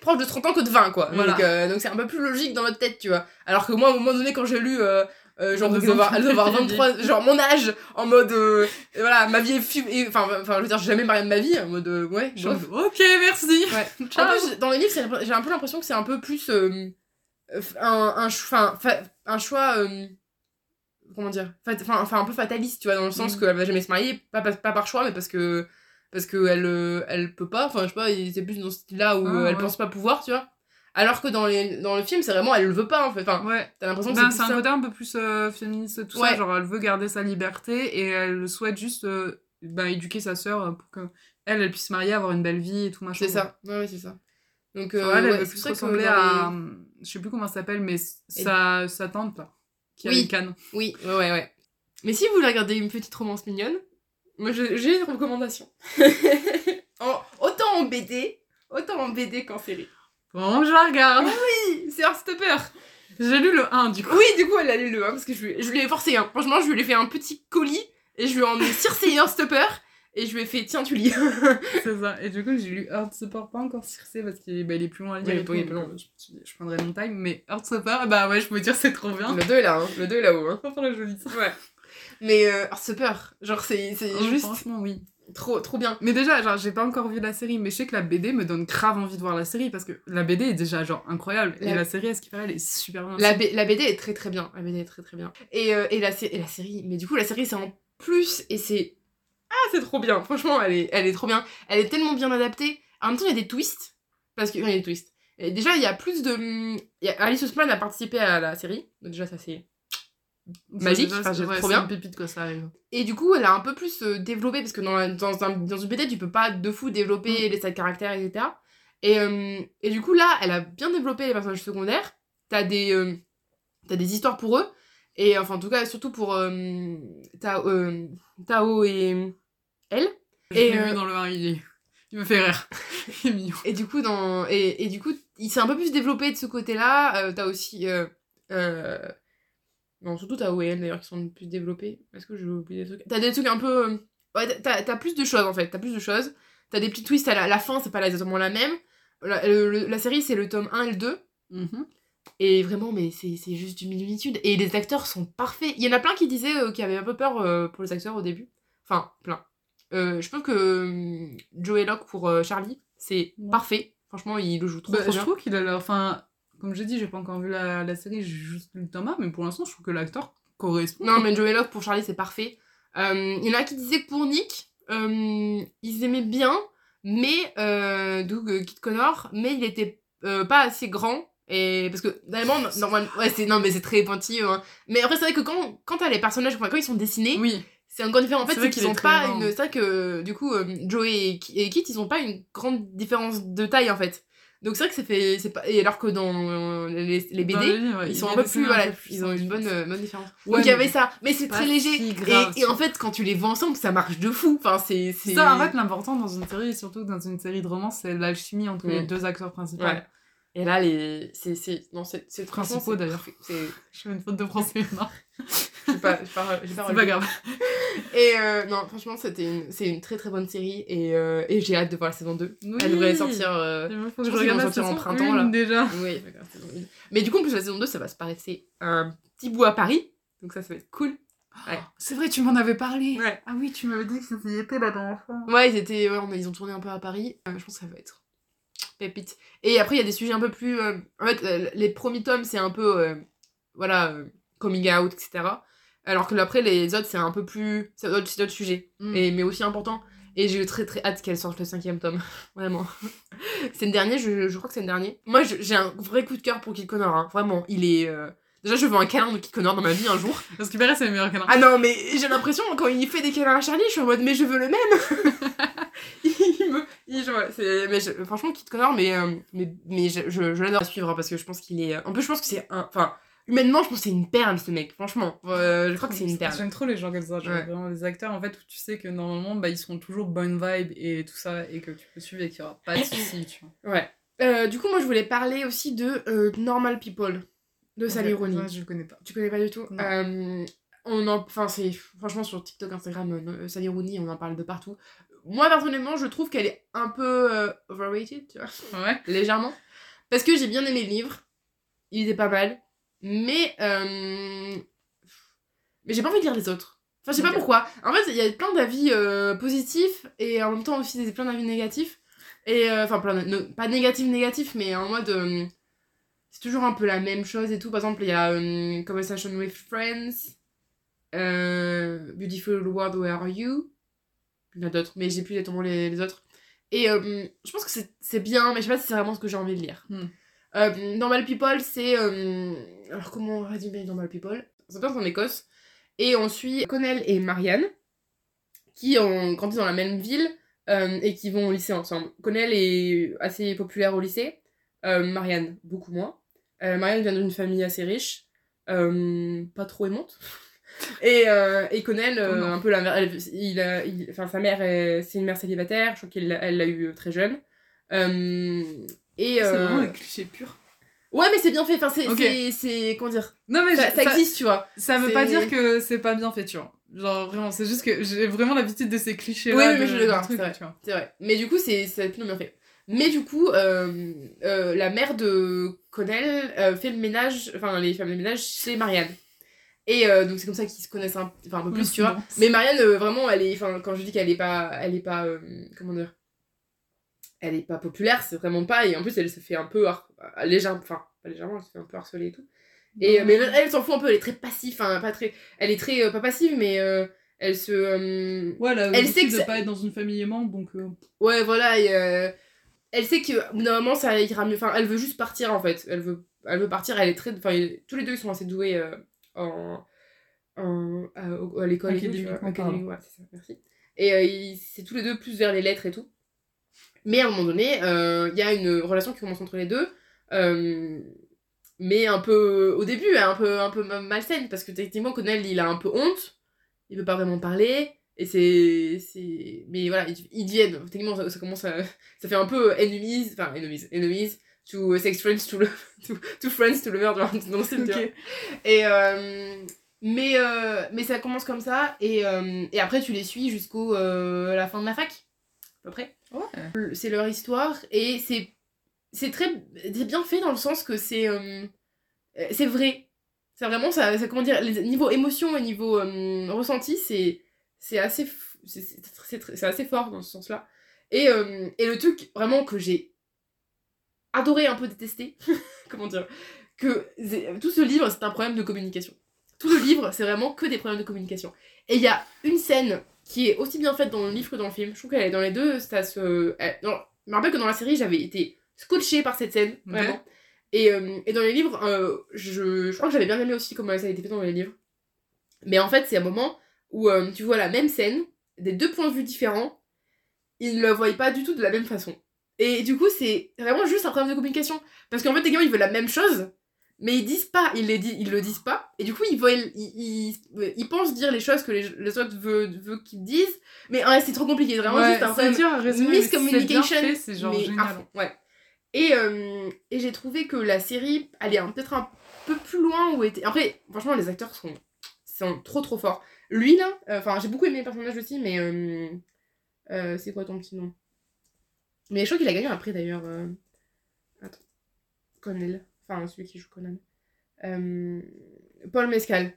proche de 30 ans que de 20, quoi. Voilà. Donc, euh, donc c'est un peu plus logique dans notre tête, tu vois. Alors que moi, à un moment donné, quand j'ai lu. euh, euh, genre, avoir, avoir vieille 23, genre mon âge, en mode, euh, voilà, ma vie est fum- et- enfin, enfin, je veux dire, j'ai jamais marié de ma vie, en mode, euh, ouais, Genre, ok, merci. Ouais. En plus, dans les livres, j'ai un peu l'impression que c'est un peu plus un, un, un choix. comment dire Enfin, enfin, un peu fataliste, tu vois, dans le sens Mm. qu'elle va jamais se marier, pas, pas, pas par choix, mais parce que. Parce qu'elle euh, elle peut pas, enfin, je sais pas, c'est plus dans ce style-là où Ah, euh, elle ouais. pense pas pouvoir, tu vois. Alors que dans, les, dans le film, c'est vraiment, elle le veut pas, en fait. Enfin, Ouais. t'as l'impression que Ben, c'est un côté un peu plus euh, féministe, tout Ouais. ça. Genre, elle veut garder sa liberté et elle souhaite juste euh, ben, éduquer sa sœur pour que elle, elle puisse se marier, avoir une belle vie et tout machin. C'est ça, ouais, ouais, c'est ça. Donc, euh, elle, elle veut plus que ressembler à. les- Je sais plus comment ça s'appelle, mais sa, sa tante, là. Qui a Oui. une canne. Oui, ouais, ouais, ouais. Mais si vous voulez regarder une petite romance mignonne, moi j'ai une recommandation. En- autant en BD, autant en BD qu'en série. Bon, je la regarde. Oui, c'est Heartstopper. J'ai lu le 1, du coup. Oui, du coup, elle a lu le 1 parce que je lui, je lui ai forcé. Hein. Franchement, je lui ai fait un petit colis et je lui ai emmené Circe et Heartstopper et je lui ai fait tiens, tu lis. C'est ça. Et du coup, j'ai lu Heartstopper, pas encore Circe, parce qu'il bah, est plus loin à lire. Oui, et tout, il est plus donc, long. Je, prendrai mon time. Mais Heartstopper, bah ouais, je peux dire, c'est trop bien. le 2 est là, hein. le 2 est là-haut. Hein. Enfin, là, je lis ça. Ouais. Mais euh, Heartstopper, genre, c'est c'est Oh, juste Franchement, oui. trop, trop bien. Mais déjà, genre, j'ai pas encore vu la série, mais je sais que la BD me donne grave envie de voir la série parce que la BD est déjà, genre, incroyable. Et La- série, à ce qu'il paraît, elle est super bien. La. B- la BD est très très bien. La BD est très très bien. Et, euh, et, la, et la série, mais du coup, la série c'est en plus et c'est. Ah, c'est trop bien. Franchement, elle est, elle est trop bien. Elle est tellement bien adaptée. En même temps, il y a des twists. Parce que. Il y a des twists. Et déjà, il y a plus de. Alice Ousman a participé à la série. Donc, déjà, ça c'est. Magique, enfin, ouais, trop bien. une pépite, quoi, ça arrive. Et du coup, elle a un peu plus euh, développé. Parce que dans, la- dans, un, dans une BD, tu peux pas de fou développer les side caractères, etc. Et, euh, et du coup, là, elle a bien développé les personnages secondaires. T'as des, euh, t'as des histoires pour eux. Et enfin, en tout cas, surtout pour euh, Tao, Tao et elle. Je Et, vu dans le 1, il, est... il me fait rire. il est mignon. Et du coup, dans, et, et du coup il s'est un peu plus développé de ce côté-là. T'as aussi. Euh, non, surtout et elle d'ailleurs qui sont plus développés. Est-ce que j'ai oublié des trucs? T'as des trucs un peu. euh, Ouais, t'as, t'as plus de choses en fait. T'as plus de choses. T'as des petits twists à la, la fin, c'est pas exactement la même. La, le- la série, c'est le tome 1 et le 2. Mhm. Et vraiment, mais c'est c'est juste du minitude. Et les acteurs sont parfaits. Il y en a plein qui disaient euh, qu'ils avaient un peu peur euh, pour les acteurs au début. Enfin, plein. Euh, je pense que Joey Locke pour Charlie, c'est Ouais. parfait. Franchement, il le joue trop, Bah, trop je bien. trouve qu'il a l'air. Enfin, comme j'ai dit, j'ai pas encore vu la, la série, j'ai juste lu le tome 1, mais pour l'instant, je trouve que l'acteur correspond. Non, mais Joey Locke pour Charlie, c'est parfait. Euh, Il y en a qui disaient que pour Nick, euh, ils aimaient bien, mais euh, donc euh, Kit Connor, mais il était pas assez grand. Et parce que normalement, normalement ouais, c'est non mais c'est très pointilleux. Hein. Mais après c'est vrai que quand quand t'as les personnages, quand ils sont dessinés, Oui, c'est encore différent. En fait, C'est qu'ils ont pas grand. une. C'est vrai que du coup, Joey et Kit, ils ont pas une grande différence de taille en fait. Donc c'est vrai que ça fait. c'est Pas... Et alors que dans les, les BD, Dans les livres, ils il sont un peu plus. Voilà, plus ils ont une bonne, euh, bonne différence. Ouais, Donc il y avait ça. Mais c'est très léger. si Et, grave, et en fait, quand tu les vois ensemble, ça marche de fou. Enfin, c'est. C'est ça, en fait, l'important dans une série, et surtout dans une série de romance, c'est l'alchimie entre les Mm. deux acteurs principaux. Ouais. Et là, les. C'est. c'est- Non, c'est. c'est Principaux, d'ailleurs. C'est. Je fais une faute de français, non J'ai pas. J'ai pas, j'ai pas C'est pas grave. Et euh, non, franchement, c'était une... c'est une très très bonne série. Et, euh, et j'ai hâte de voir la saison 2. Oui. Elle devrait sortir. euh, faut Je que je regarde sortir en printemps, là. déjà. Oui, d'accord, saison 1. Mais du coup, en plus, la saison 2, ça va se passer un petit bout à Paris. Donc ça, ça va être cool. Ouais. C'est vrai, tu m'en avais parlé. Ouais. Ah oui, tu m'avais dit que c'était la dernière fois. Ouais, ils, étaient, ouais, on a- ils ont tourné un peu à Paris. Euh, je pense que ça va être pépite. Et après, il y a des sujets un peu plus. euh, En fait, euh, les premiers tomes, c'est un peu. euh, Voilà, coming out, etc. Alors que après, les autres, c'est un peu plus. C'est d'autres, sujets. Mm. Et, mais aussi important. Et j'ai eu très très hâte qu'elle sorte le cinquième tome. Vraiment. c'est le dernier, je, je crois que c'est le dernier. Moi, j'ai un vrai coup de cœur pour Kid Connor. hein. Vraiment, il est. euh, Déjà, je veux un câlin de Kid Connor dans ma vie un jour. Parce qu'il paraît, c'est le meilleur câlin. Ah non, mais j'ai l'impression, quand il fait des câlins à Charlie, je suis en mode, mais je veux le même Il mais je- franchement, Kid Connor, mais, euh, mais, mais je, je, je l'adore à suivre hein, parce que je pense qu'il est. En plus, je pense que c'est un. Enfin, humainement, je pense que c'est une perle, ce mec, franchement. Euh, je crois que c'est une perle. J'aime trop les gens comme ça, genre Ouais. vraiment les acteurs en fait où tu sais que normalement bah, ils seront toujours bonne vibe et tout ça et que tu peux suivre et qu'il y aura pas de soucis, tu vois. Ouais. Euh, du coup, moi, je voulais parler aussi de euh, Normal People de Sally Rooney. je le connais pas. Tu connais pas du tout on en, enfin c'est franchement sur TikTok, Instagram, euh, Sally Rooney, on en parle de partout. Moi personnellement, je trouve qu'elle est un peu euh, overrated, tu vois, Ouais. légèrement, parce que j'ai bien aimé le livre, il était pas mal, mais euh, mais j'ai pas envie de lire les autres. Enfin, je sais pas pourquoi. En fait, il y a plein d'avis euh, positifs et en même temps aussi des plein d'avis négatifs. Et euh, enfin, plein de- ne- pas négatifs négatifs, mais en mode c'est toujours un peu la même chose et tout. Par exemple, il y a Conversation with Friends, Beautiful World, Where Are You? Il y en a d'autres, mais j'ai plus exactement les, les autres. Et euh, je pense que c'est- bien, mais je sais pas si c'est vraiment ce que j'ai envie de lire. Hmm. Euh, Normal People, c'est. euh, alors, comment on résumer Normal People? Ça se passe en Écosse. Et on suit Connell et Marianne, qui ont grandi dans la même ville et qui vont au lycée ensemble. Connell est assez populaire au lycée, Marianne beaucoup moins. Marianne vient d'une famille assez riche, pas trop aimante. Et, euh, et Connell, euh, un peu la, il a, il- enfin, sa mère, est- c'est une mère célibataire, je crois qu'elle l'a- elle l'a eu très jeune. Euh, et, C'est euh, vraiment le cliché pur. Ouais, mais c'est bien fait, enfin, c'est, Ok. c'est, comment dire, Non mais ça, existe, tu vois. ça veut pas dire que c'est pas bien fait, tu vois. Genre vraiment, c'est juste que j'ai vraiment l'habitude de ces clichés là. Oui, oui, mais je d'accord, c'est vrai. vrai. Mais du coup, c'est, c'est plutôt bien fait. Mais du coup, euh, euh, la mère de Connell euh, fait le ménage, enfin, les femmes de ménage chez Marianne. Et euh, donc, c'est comme ça qu'ils se connaissent un, un peu plus, tu vois. Bon, Mais Marianne, euh, vraiment, elle est. Enfin, quand je dis qu'elle est pas. Elle est pas. euh, comment dire Elle est pas populaire, c'est vraiment pas. Et en plus, elle se fait un peu. légèrement. Enfin, pas légèrement, elle se fait un peu harceler et tout. Et, mais elle, elle s'en fout un peu, elle est très passive. Enfin, pas très. Elle est très. pas passive, mais elle se. Ouais, elle sait que de pas être dans une famille aimante, donc... Ouais, voilà. Et, elle sait que moment, ça ira mieux. Enfin, elle veut juste partir, en fait. Elle veut, elle veut partir, elle est très. Enfin, tous les deux, ils sont assez doués en. en- à, l'école et tout, tu vois. Académiquement Académique, ouais, c'est ça, merci. Et euh, c'est tous les deux plus vers les lettres et tout. Mais à un moment donné, euh, il y a une relation qui commence entre les deux. euh, mais un peu au début un peu un peu ma- malsaine parce que techniquement Connell il a un peu honte il veut pas vraiment parler et c'est c'est mais voilà ils, ils deviennent techniquement ça, ça commence à ça fait un peu enemies enfin enemies enemies to sex friends to, lo- to, to friends to lovers dans, dans le style, tu vois. Ok. et euh, mais euh, mais ça commence comme ça et, euh, et après tu les suis jusqu'au la fin de la fac à peu près Ouais. c'est leur histoire et c'est c'est très bien fait dans le sens que c'est c'est vrai c'est vraiment ça, ça comment dire les niveau émotion et niveau euh, ressenti c'est c'est assez c'est assez fort dans ce sens là et euh, et le truc vraiment que j'ai adoré un peu détesté comment dire que tout ce livre c'est un problème de communication. Tout le livre c'est vraiment que des problèmes de communication. Et il y a une scène qui est aussi bien faite dans le livre que dans le film. Je trouve qu'elle est dans les deux ça se elle- dans- je me rappelle que dans la série j'avais été scotchée par cette scène vraiment. Et, euh, et dans les livres euh, je, je crois que j'avais bien aimé aussi comment ça a été fait dans les livres. Mais en fait c'est un moment où euh, tu vois la même scène des deux points de vue différents ils ne le voient pas du tout de la même façon et du coup c'est vraiment juste un problème de communication parce qu'en fait les gars ils veulent la même chose mais ils disent pas, ils, les di- ils le disent pas, et du coup ils, voient, ils, ils, ils pensent dire les choses que les, les autres veulent, veulent qu'ils disent, mais ouais, c'est trop compliqué, vraiment Ouais, juste un problème bien miscommunication, c'est genre mais génial. fond, ouais. Et, euh, et j'ai trouvé que la série allait peut-être un peu plus loin où était. Après, franchement, les acteurs sont, sont trop trop forts. Lui là, euh, enfin, j'ai beaucoup aimé le personnage aussi, mais. euh, euh, c'est quoi ton petit nom? Mais je crois qu'il a gagné après d'ailleurs. euh, Attends. Connell. Enfin, celui qui joue Conan. Euh, Paul Mescal.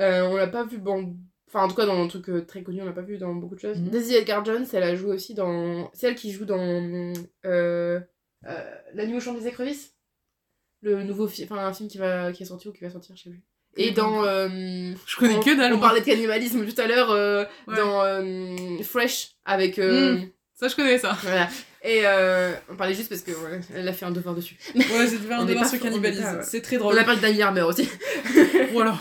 Euh, on l'a pas vu, bon. Enfin, en tout cas, dans un truc euh, très connu, on l'a pas vu dans beaucoup de choses. Mhm. Daisy Edgar Jones, elle a joué aussi dans. C'est elle qui joue dans. La nuit au champ des écrevisses. Le nouveau film. Enfin, un film qui, va... qui est sorti ou qui va sortir, je sais plus. Et dans. euh, Je connais on, que dalle. On moi. parlait de cannibalisme tout à l'heure euh, Ouais. dans euh, Fresh avec. euh, Mm. Ça, je connais ça. Voilà. Et euh, on parlait juste parce que ouais, elle a fait un devoir dessus. Ouais, j'ai dû faire On un pas sur on cannibalisme. ouais. C'est très On drôle. a parlé d'Annie Armer aussi. Voilà.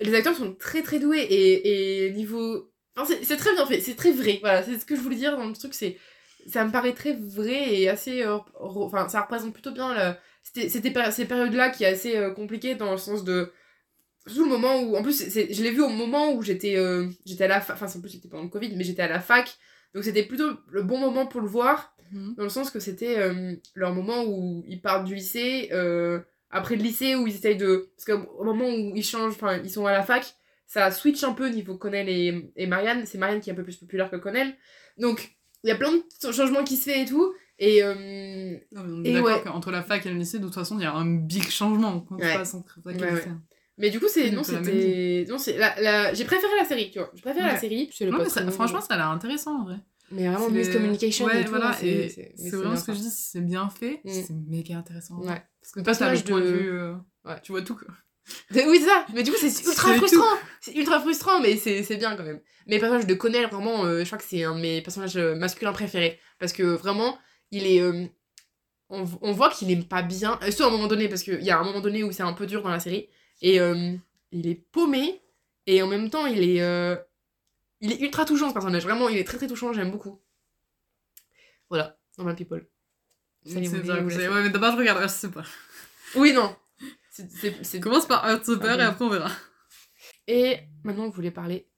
Les acteurs sont très très doués et, et niveau. Enfin, c'est- c'est très bien fait, c'est très vrai. Voilà, c'est ce que je voulais dire dans le truc, c'est. Ça me paraît très vrai et assez. euh, re- Enfin, ça représente plutôt bien le- c'était- ces périodes-là qui est assez euh, compliquée dans le sens de. Surtout le moment où. En plus, je l'ai vu au moment où j'étais j'étais à la fac. Enfin, en plus, c'était pendant le Covid, mais j'étais à la fac. Donc, c'était plutôt le bon moment pour le voir. Mhm. Dans le sens que c'était euh, leur moment où ils partent du lycée, euh, après le lycée où ils essayent de. Parce qu'au moment où ils changent, enfin ils sont à la fac, ça switch un peu niveau Connell et, et Marianne. C'est Marianne qui est un peu plus populaire que Connell. Donc il y a plein de changements qui se fait et tout. Et euh, Non, mais on Et est d'accord ouais. qu'entre la fac et le lycée, de toute façon, il y a un big changement quand Ouais. tu passes entre fac et Ouais, lycée. Mais du coup, c'est. Non, c'était. Non, c'est. La, la... J'ai préféré la série, tu vois. J'ai préféré la série. Le Non, mais ça- franchement, ça a l'air intéressant en vrai. Mais vraiment, C'est- miscommunication ouais, et tout. voilà, c'est- vraiment ce que je dis, c'est bien fait, Mm. c'est méga intéressant. Ouais. Parce que Le toi, t'as le personnage point de de- vue. euh, Ouais. Tu vois tout quoi. Oui, c'est ça. Mais du coup, c'est ultra frustrant. C'est ultra frustrant, mais c'est c'est bien quand même. Mais le personnage de Connell, vraiment, euh, je crois que c'est un de mes personnages euh, masculins préférés. Parce que vraiment, il est. euh, on, on voit qu'il aime pas bien. euh, Surtout à un moment donné, parce qu'il y a un moment donné où c'est un peu dur dans la série. Et euh, il est paumé. Et en même temps, il est. euh, il est ultra touchant ce personnage. Vraiment, il est très très touchant. J'aime beaucoup. Voilà, Normal People. C'est laisse. Ouais, mais d'abord, je regarde, pas. Oui, non. C'est- c'est- c'est- Commence par Heartstopper Ah, et après on verra. Et maintenant, vous voulez parler.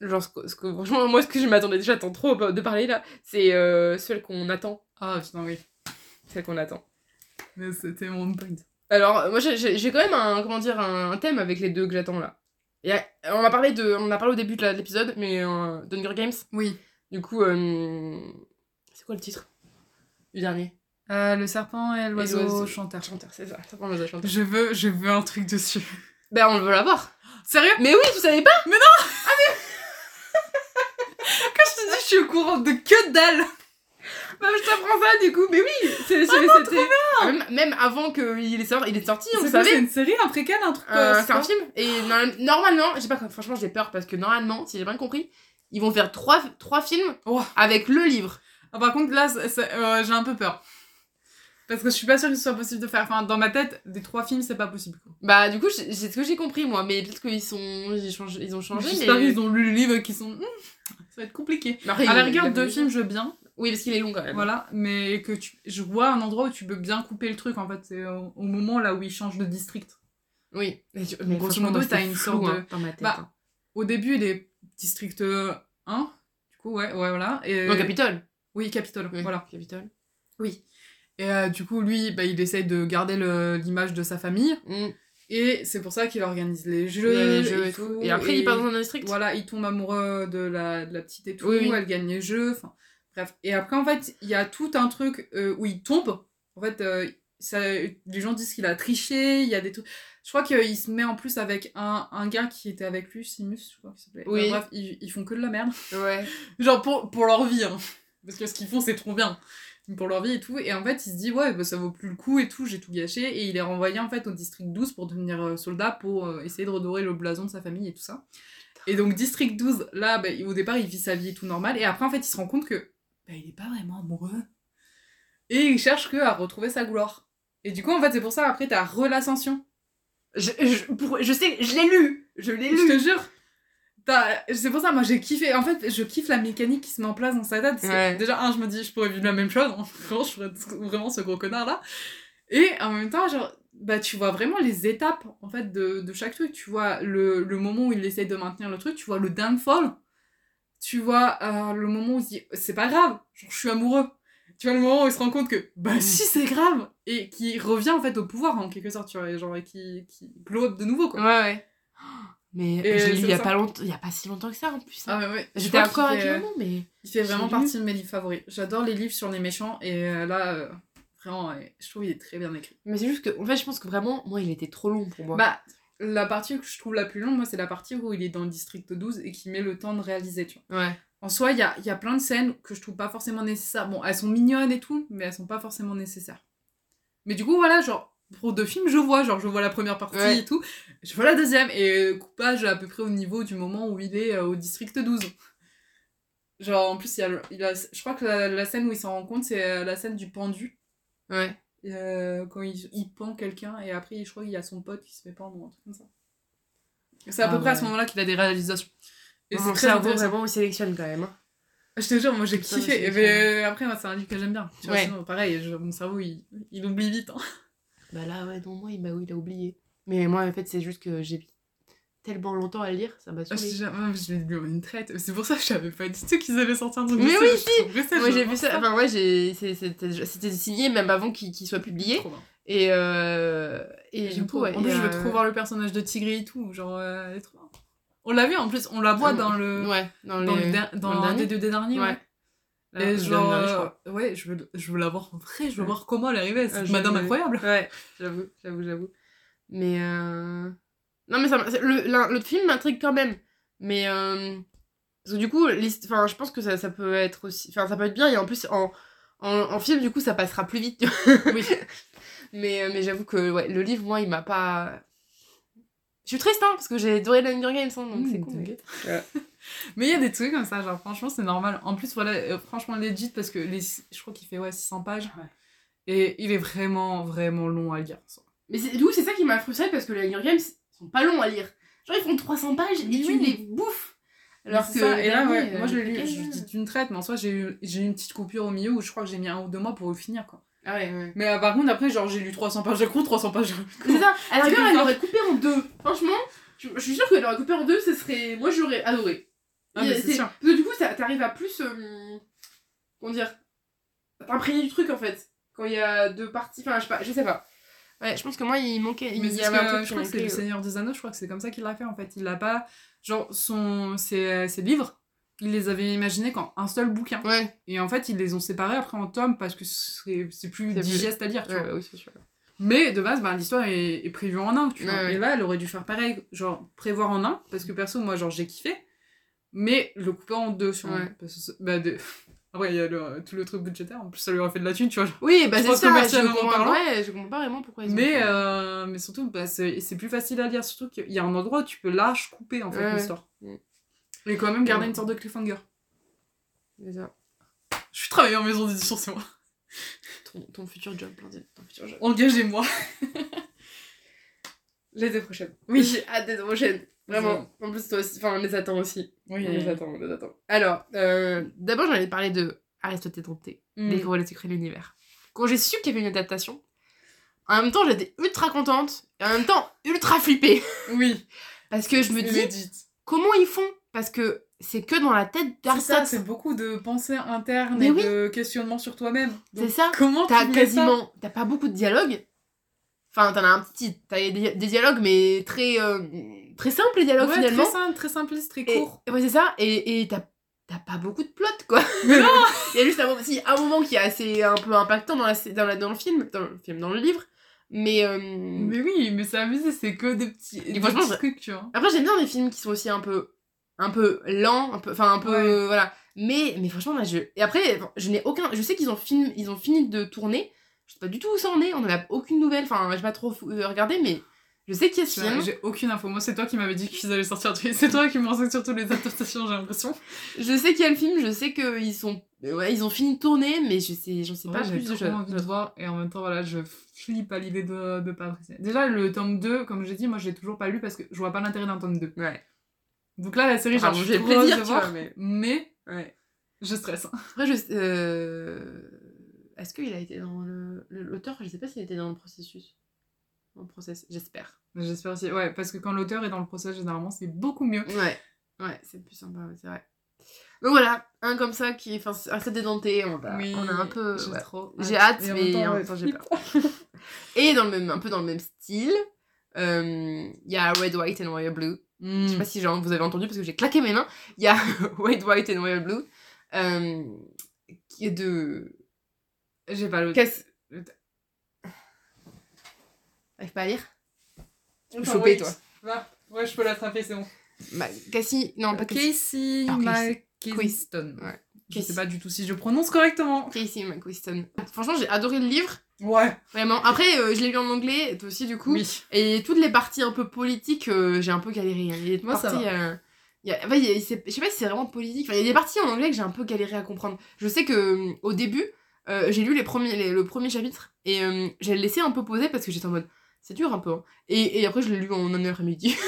Genre, ce que, ce que- franchement, moi, ce que je m'attendais déjà tant trop de parler là, c'est euh, celle qu'on attend. Ah putain, oui. Celle qu'on attend. Mais c'était mon point. Alors, moi, j'ai- quand même un, comment dire, un, thème avec les deux que j'attends là. Et, on, a parlé de, on a parlé au début de l'épisode, mais euh, d'Hunger Games. Oui. Du coup, euh, c'est quoi le titre? Du dernier Euh, le serpent et l'oiseau l'oiseau. chanteur. Chanteur, c'est ça. Prend le chanteur. Je veux, je veux un truc dessus. Ben, on veut l'avoir. Sérieux? Mais oui, tu savais pas Quand je te dis, je suis au courant de que dalle. Bah, je t'apprends ça du coup, mais oui c'est, c'était... Même, même avant qu'il est, sorti, il est sorti, on savait. C'est une série, un préquel, un truc. Euh, euh, c'est un film et no- normalement, j'ai pas franchement j'ai peur parce que normalement, si j'ai bien compris, ils vont faire trois, trois films Oh. avec le livre. Ah, par contre, là, euh, j'ai un peu peur. Parce que je suis pas sûre que ce soit possible de faire. Enfin, dans ma tête, des trois films, c'est pas possible. Quoi. Bah du coup, c'est ce que j'ai compris moi, mais peut-être qu'ils sont ils, changent, ils ont changé J'espère mais qu'ils ont lu le livre et qu'ils sont. Hmm, ça va être compliqué. Après, À la rigueur, deux films, je veux bien. Oui, parce qu'il est long quand même. Voilà, mais que tu... je vois un endroit où tu peux bien couper le truc en fait. C'est au, au moment là où ils changent de district. Oui. Mais, tu- grosso mais modo, t'as une sorte de- hein, dans ma tête. Bah, hein. Au début, il est district euh, 1. Du coup, ouais, ouais, voilà. Et... Non, Capitole. Oui, Capitole, Oui, voilà. Capitole. Oui. Et euh, du coup, lui, bah, il essaye de garder le- l'image de sa famille. Mm. Et c'est pour ça qu'il organise les jeux. Il les et tout. Et après, il part dans un district. Voilà, il tombe amoureux de la, de la petite et tout. Oui, oui. Elle gagne les jeux. Enfin, bref. Et après, en fait, il y a tout un truc euh, où il tombe. En fait, euh, ça, les gens disent qu'il a triché. Il y a des trucs. Je crois qu'il se met en plus avec un, un gars qui était avec lui, Simus, je crois qu'il s'appelait. Oui. Enfin, bref, ils, ils font que de la merde. Ouais. Genre pour, pour leur vie, hein. Parce que ce qu'ils font, c'est trop bien. Pour leur vie et tout. Et en fait, il se dit, ouais, bah, ça vaut plus le coup et tout, j'ai tout gâché. Et il est renvoyé en fait au district 12 pour devenir euh, soldat, pour euh, essayer de redorer le blason de sa famille et tout ça. Et donc, district 12, là, bah, au départ, il vit sa vie et tout normal. Et après, en fait, il se rend compte que bah, il est pas vraiment amoureux. Et il cherche que à retrouver sa gloire. Et du coup, en fait, c'est pour ça, après, t'as relascension. Je, je, pour- je sais, je l'ai lu. Je l'ai Je te lu. jure. C'est pour ça, moi j'ai kiffé. En fait, je kiffe la mécanique qui se met en place dans sa tête. Ouais. Déjà, un, je me dis, je pourrais vivre la même chose. hein. Je ferais vraiment ce gros connard là. Et en même temps, genre, bah, tu vois vraiment les étapes en fait de, de chaque truc. Tu vois le, le moment où il essaye de maintenir le truc, tu vois le downfall. Tu vois euh, le moment où il se dit, c'est pas grave, genre, je suis amoureux. Tu vois le moment où il se rend compte que, bah si, c'est grave. Et qui revient en fait au pouvoir en quelque sorte, tu vois, et genre, et qui, qui glow up de nouveau quoi. Ouais, ouais. Mais Et je l'ai lu il y a pas longtemps, il y a pas si longtemps que ça en plus. hein. Ah ouais, ouais. J'étais encore avec fait- maman, mais. Il fait vraiment partie de mes livres favoris. J'adore les livres sur les méchants et euh, là, euh, vraiment, ouais, je trouve qu'il est très bien écrit. Mais c'est juste que, en fait, je pense que vraiment, moi, il était trop long pour moi. Bah, la partie que je trouve la plus longue, moi, c'est la partie où il est dans le district 12 et qui met le temps de réaliser, tu vois. ouais. En soi, il y a, y a plein de scènes que je trouve pas forcément nécessaires. Bon, elles sont mignonnes et tout, mais elles sont pas forcément nécessaires. Mais du coup, voilà, genre, pour deux films, je vois. Genre, je vois la première partie Ouais. et tout. Je vois la deuxième. Et euh, coupage à peu près au niveau du moment où il est euh, au district 12. Genre, en plus, il y a, il a- je crois que la, la scène où il s'en rend compte, c'est euh, la scène du pendu. Ouais. Euh, quand il, il pend quelqu'un et après, je crois qu'il y a son pote qui se fait pendre ou un truc comme ça. C'est à Ah peu près à ce moment-là qu'il a des réalisations. Et c'est très cerveau, vraiment, il sélectionne quand même. hein. Je te jure, moi j'ai kiffé. mais Mais euh, après, c'est un livre que j'aime bien. Tu vois, Ouais. sinon, pareil, je- mon cerveau il, il oublie vite. hein. Bah là, ouais, non, moi, il, bah, oui, il a oublié. Mais moi, en fait, c'est juste que j'ai tellement longtemps à le lire, ça m'a Ah, saoulé. moi, je l'ai lu en une traite. C'est pour ça que je savais pas du tout qu'ils allaient sortir un truc. Mais oui, si. Moi, j'ai vu ça. Enfin, ouais, c'est- C'était signé même avant qu'il soit publié. Trop bien. Et, euh... et du coup, ouais. En plus, je veux euh, trop voir le personnage de Tigri et tout. Genre, euh, elle est trop bien. On l'a vu en plus, on la voit dans le. Ouais, dans, Dans, les... le der- dans dans le un dernier des deux derniers, Ouais. Et genre, euh, ouais, je veux, je veux la voir en vrai, je veux Ouais. voir comment elle est arrivée, Ah, cette je madame incroyable. Ouais, j'avoue, j'avoue, j'avoue. Mais euh... Non, mais ça, le, le film m'intrigue quand même. Mais euh... Parce que du coup, enfin, je pense que ça, ça peut être aussi... Enfin, ça peut être bien. Et en plus, en, en, en film, du coup, ça passera plus vite. Oui. mais euh, mais j'avoue que ouais, le livre, moi, il m'a pas... Je suis triste, hein, parce que j'ai adoré Hunger Games, hein, donc Mmh, c'est cool. mais- il y a des trucs comme ça, genre franchement c'est normal. En plus voilà, euh, franchement legit parce que les, je crois qu'il fait ouais 600 pages. Ouais. Et il est vraiment vraiment long à lire. ça. Mais du coup, c'est ça qui m'a frustré parce que les Hunger Games sont pas longs à lire. Genre, ils font 300 pages et tu oui. les bouffes. Alors que. ça, et là ouais, euh, moi je l'ai lu, lequel, je euh, d'une traite, mais en soi j'ai eu, j'ai eu une petite coupure au milieu où je crois que j'ai mis un ou deux mois pour le finir quoi. Ah ouais, ouais. Mais euh, par contre après genre j'ai lu 300 pages de cours, 300 pages de C'est ça, à la rigueur, elle l'aurait coupé en deux? Franchement, je, je suis sûre qu'elle l'aurait coupé en deux, ce serait. Moi, j'aurais adoré. Ah, mais c'est sûr. Parce que du coup, ça- t'arrives à plus. euh, comment dire T'imprégner du truc en fait. Quand il y a deux parties. Enfin, je sais pas. Je sais pas. Ouais, je pense que moi, il manquait. Mais il y avait un truc je crois que c'est le manquait. Seigneur des Anneaux, je crois que c'est comme ça qu'il l'a fait en fait. Il l'a pas. Genre, son, ses, ses livres, il les avait imaginés quand un seul bouquin. Ouais, Et en fait, ils les ont séparés après en tomes parce que c'est c'est plus digeste à lire, tu ouais, vois. ouais, oui, c'est sûr. Mais de base, ben, l'histoire est, est prévue en un, tu vois. Et là, elle aurait dû faire pareil, genre prévoir en un, parce que perso, moi, genre, j'ai kiffé, mais le couper en deux, sur Ouais. parce que bah, de- Après, il y a le- tout le truc budgétaire, en plus, ça lui aurait fait de la thune, tu vois. Oui, bah c'est ça. Je comprends, parlant. ouais, je comprends pas vraiment pourquoi ils ont Mais, euh, mais surtout, bah, c'est plus facile à lire, surtout qu'il y a un endroit où tu peux lâche couper, en fait, Ouais, ouais. l'histoire. Mm. Et quand même garder Ouais. une sorte de cliffhanger. Ça. Je suis travaillée en maison d'édition, c'est moi. Ton, ton futur job, plein de- ton futur job. Engagez-moi. L'été prochaine. Oui. Hâte d'être prochaine. Vraiment. En plus, toi aussi. Enfin, on les attend aussi. Oui, On les attend, on les attend. Alors, euh, d'abord, j'allais parler de Aristote et Dompté, Mm. Découvrir les secrets de l'univers. Quand j'ai su qu'il y avait une adaptation, en même temps, j'étais ultra contente et en même temps ultra flippée. Oui. Parce que je me dis, legit. comment ils font? Parce que c'est que dans la tête d'Aristote. c'est beaucoup de pensées internes Mais et oui. de questionnements sur toi-même. C'est ça. Comment T'as tu quasiment. T'as pas beaucoup de dialogue. Enfin, t'en as un petit. T'as des, des dialogues, mais très. euh, très simples, les dialogues Ouais, finalement. très simple, très simpliste, très Et, court. ouais, c'est ça. Et et t'as t'as pas beaucoup de plot, quoi. Non Il y a juste un moment, si, un moment qui est assez un peu impactant dans, la, dans, la, dans le film, dans le film, dans le livre. Mais, euh, Mais oui, mais c'est amusé, c'est que des petits, des petits trucs, tu vois. après j'aime bien des films qui sont aussi un peu un peu lents, un peu enfin un peu Ouais. euh, voilà. Mais mais franchement là je et après je n'ai aucun je sais qu'ils ont film ils ont fini de tourner. Je sais pas du tout où ça en est, on en a aucune nouvelle, enfin j'ai pas trop euh, regardé mais je sais qu'il y a ce vois, film. J'ai aucune info. Moi, c'est toi qui m'avais dit qu'ils allaient sortir. C'est toi qui me renseigne sur toutes les adaptations, j'ai l'impression. Je sais qu'il y a le film, je sais qu'ils sont ouais, ils ont fini de tourner mais je sais j'en sais Ouais, pas j'ai plus de trop envie de voir et en même temps, voilà, je flippe à l'idée de, de pas apprécier. Déjà, le tome 2, comme j'ai dit, moi, je l'ai toujours pas lu parce que je vois pas l'intérêt d'un tome 2. Ouais. Donc là, la série, Enfin, j'ai trop plaisir, de tu voir, vois, mais- mais Ouais. je stresse. Après, je. Euh... Est-ce qu'il a été dans le. L'auteur, je sais pas s'il été dans le processus. Le process, j'espère. J'espère aussi. Ouais, parce que quand l'auteur est dans le procès, généralement, c'est beaucoup mieux. Ouais. Ouais, c'est plus sympa, c'est vrai. Donc voilà, un comme ça qui. Enfin, assez dédenté, on, va... on a un peu. J'ai ouais. trop J'ai hâte, Et mais en même temps, j'ai peur. Et dans le même, un peu dans le même style, euh, il y a Red, White and Royal Blue. Je sais Mm. pas si genre, vous avez entendu parce que j'ai claqué mes mains. Il y a White, White and Royal Blue, euh, qui est de. J'ai pas le. T'arrives pas à lire? Tu peux choper, toi. Va. Ouais, je peux l'attraper, c'est bon. Bah, Cassie, non, pas Cassie. Casey Ah, Casey. McQuiston. Ouais. Je Casey. sais pas du tout si je prononce correctement. Casey McQuiston. Franchement, j'ai adoré le livre. Ouais. Vraiment. Après, euh, je l'ai lu en anglais, toi aussi, du coup. Oui. Et toutes les parties un peu politiques, euh, j'ai un peu galéré. hein. Des Moi, ça parties. euh, il y a- enfin, il y a- c'est- je sais pas si c'est vraiment politique. Enfin, il y a des parties en anglais que j'ai un peu galéré à comprendre. Je sais que euh, au début, euh, j'ai lu les premiers, les- le premier chapitre et euh, j'ai laissé un peu poser parce que j'étais en mode c'est dur un peu. hein. Et, et après, je l'ai lu en un après-midi.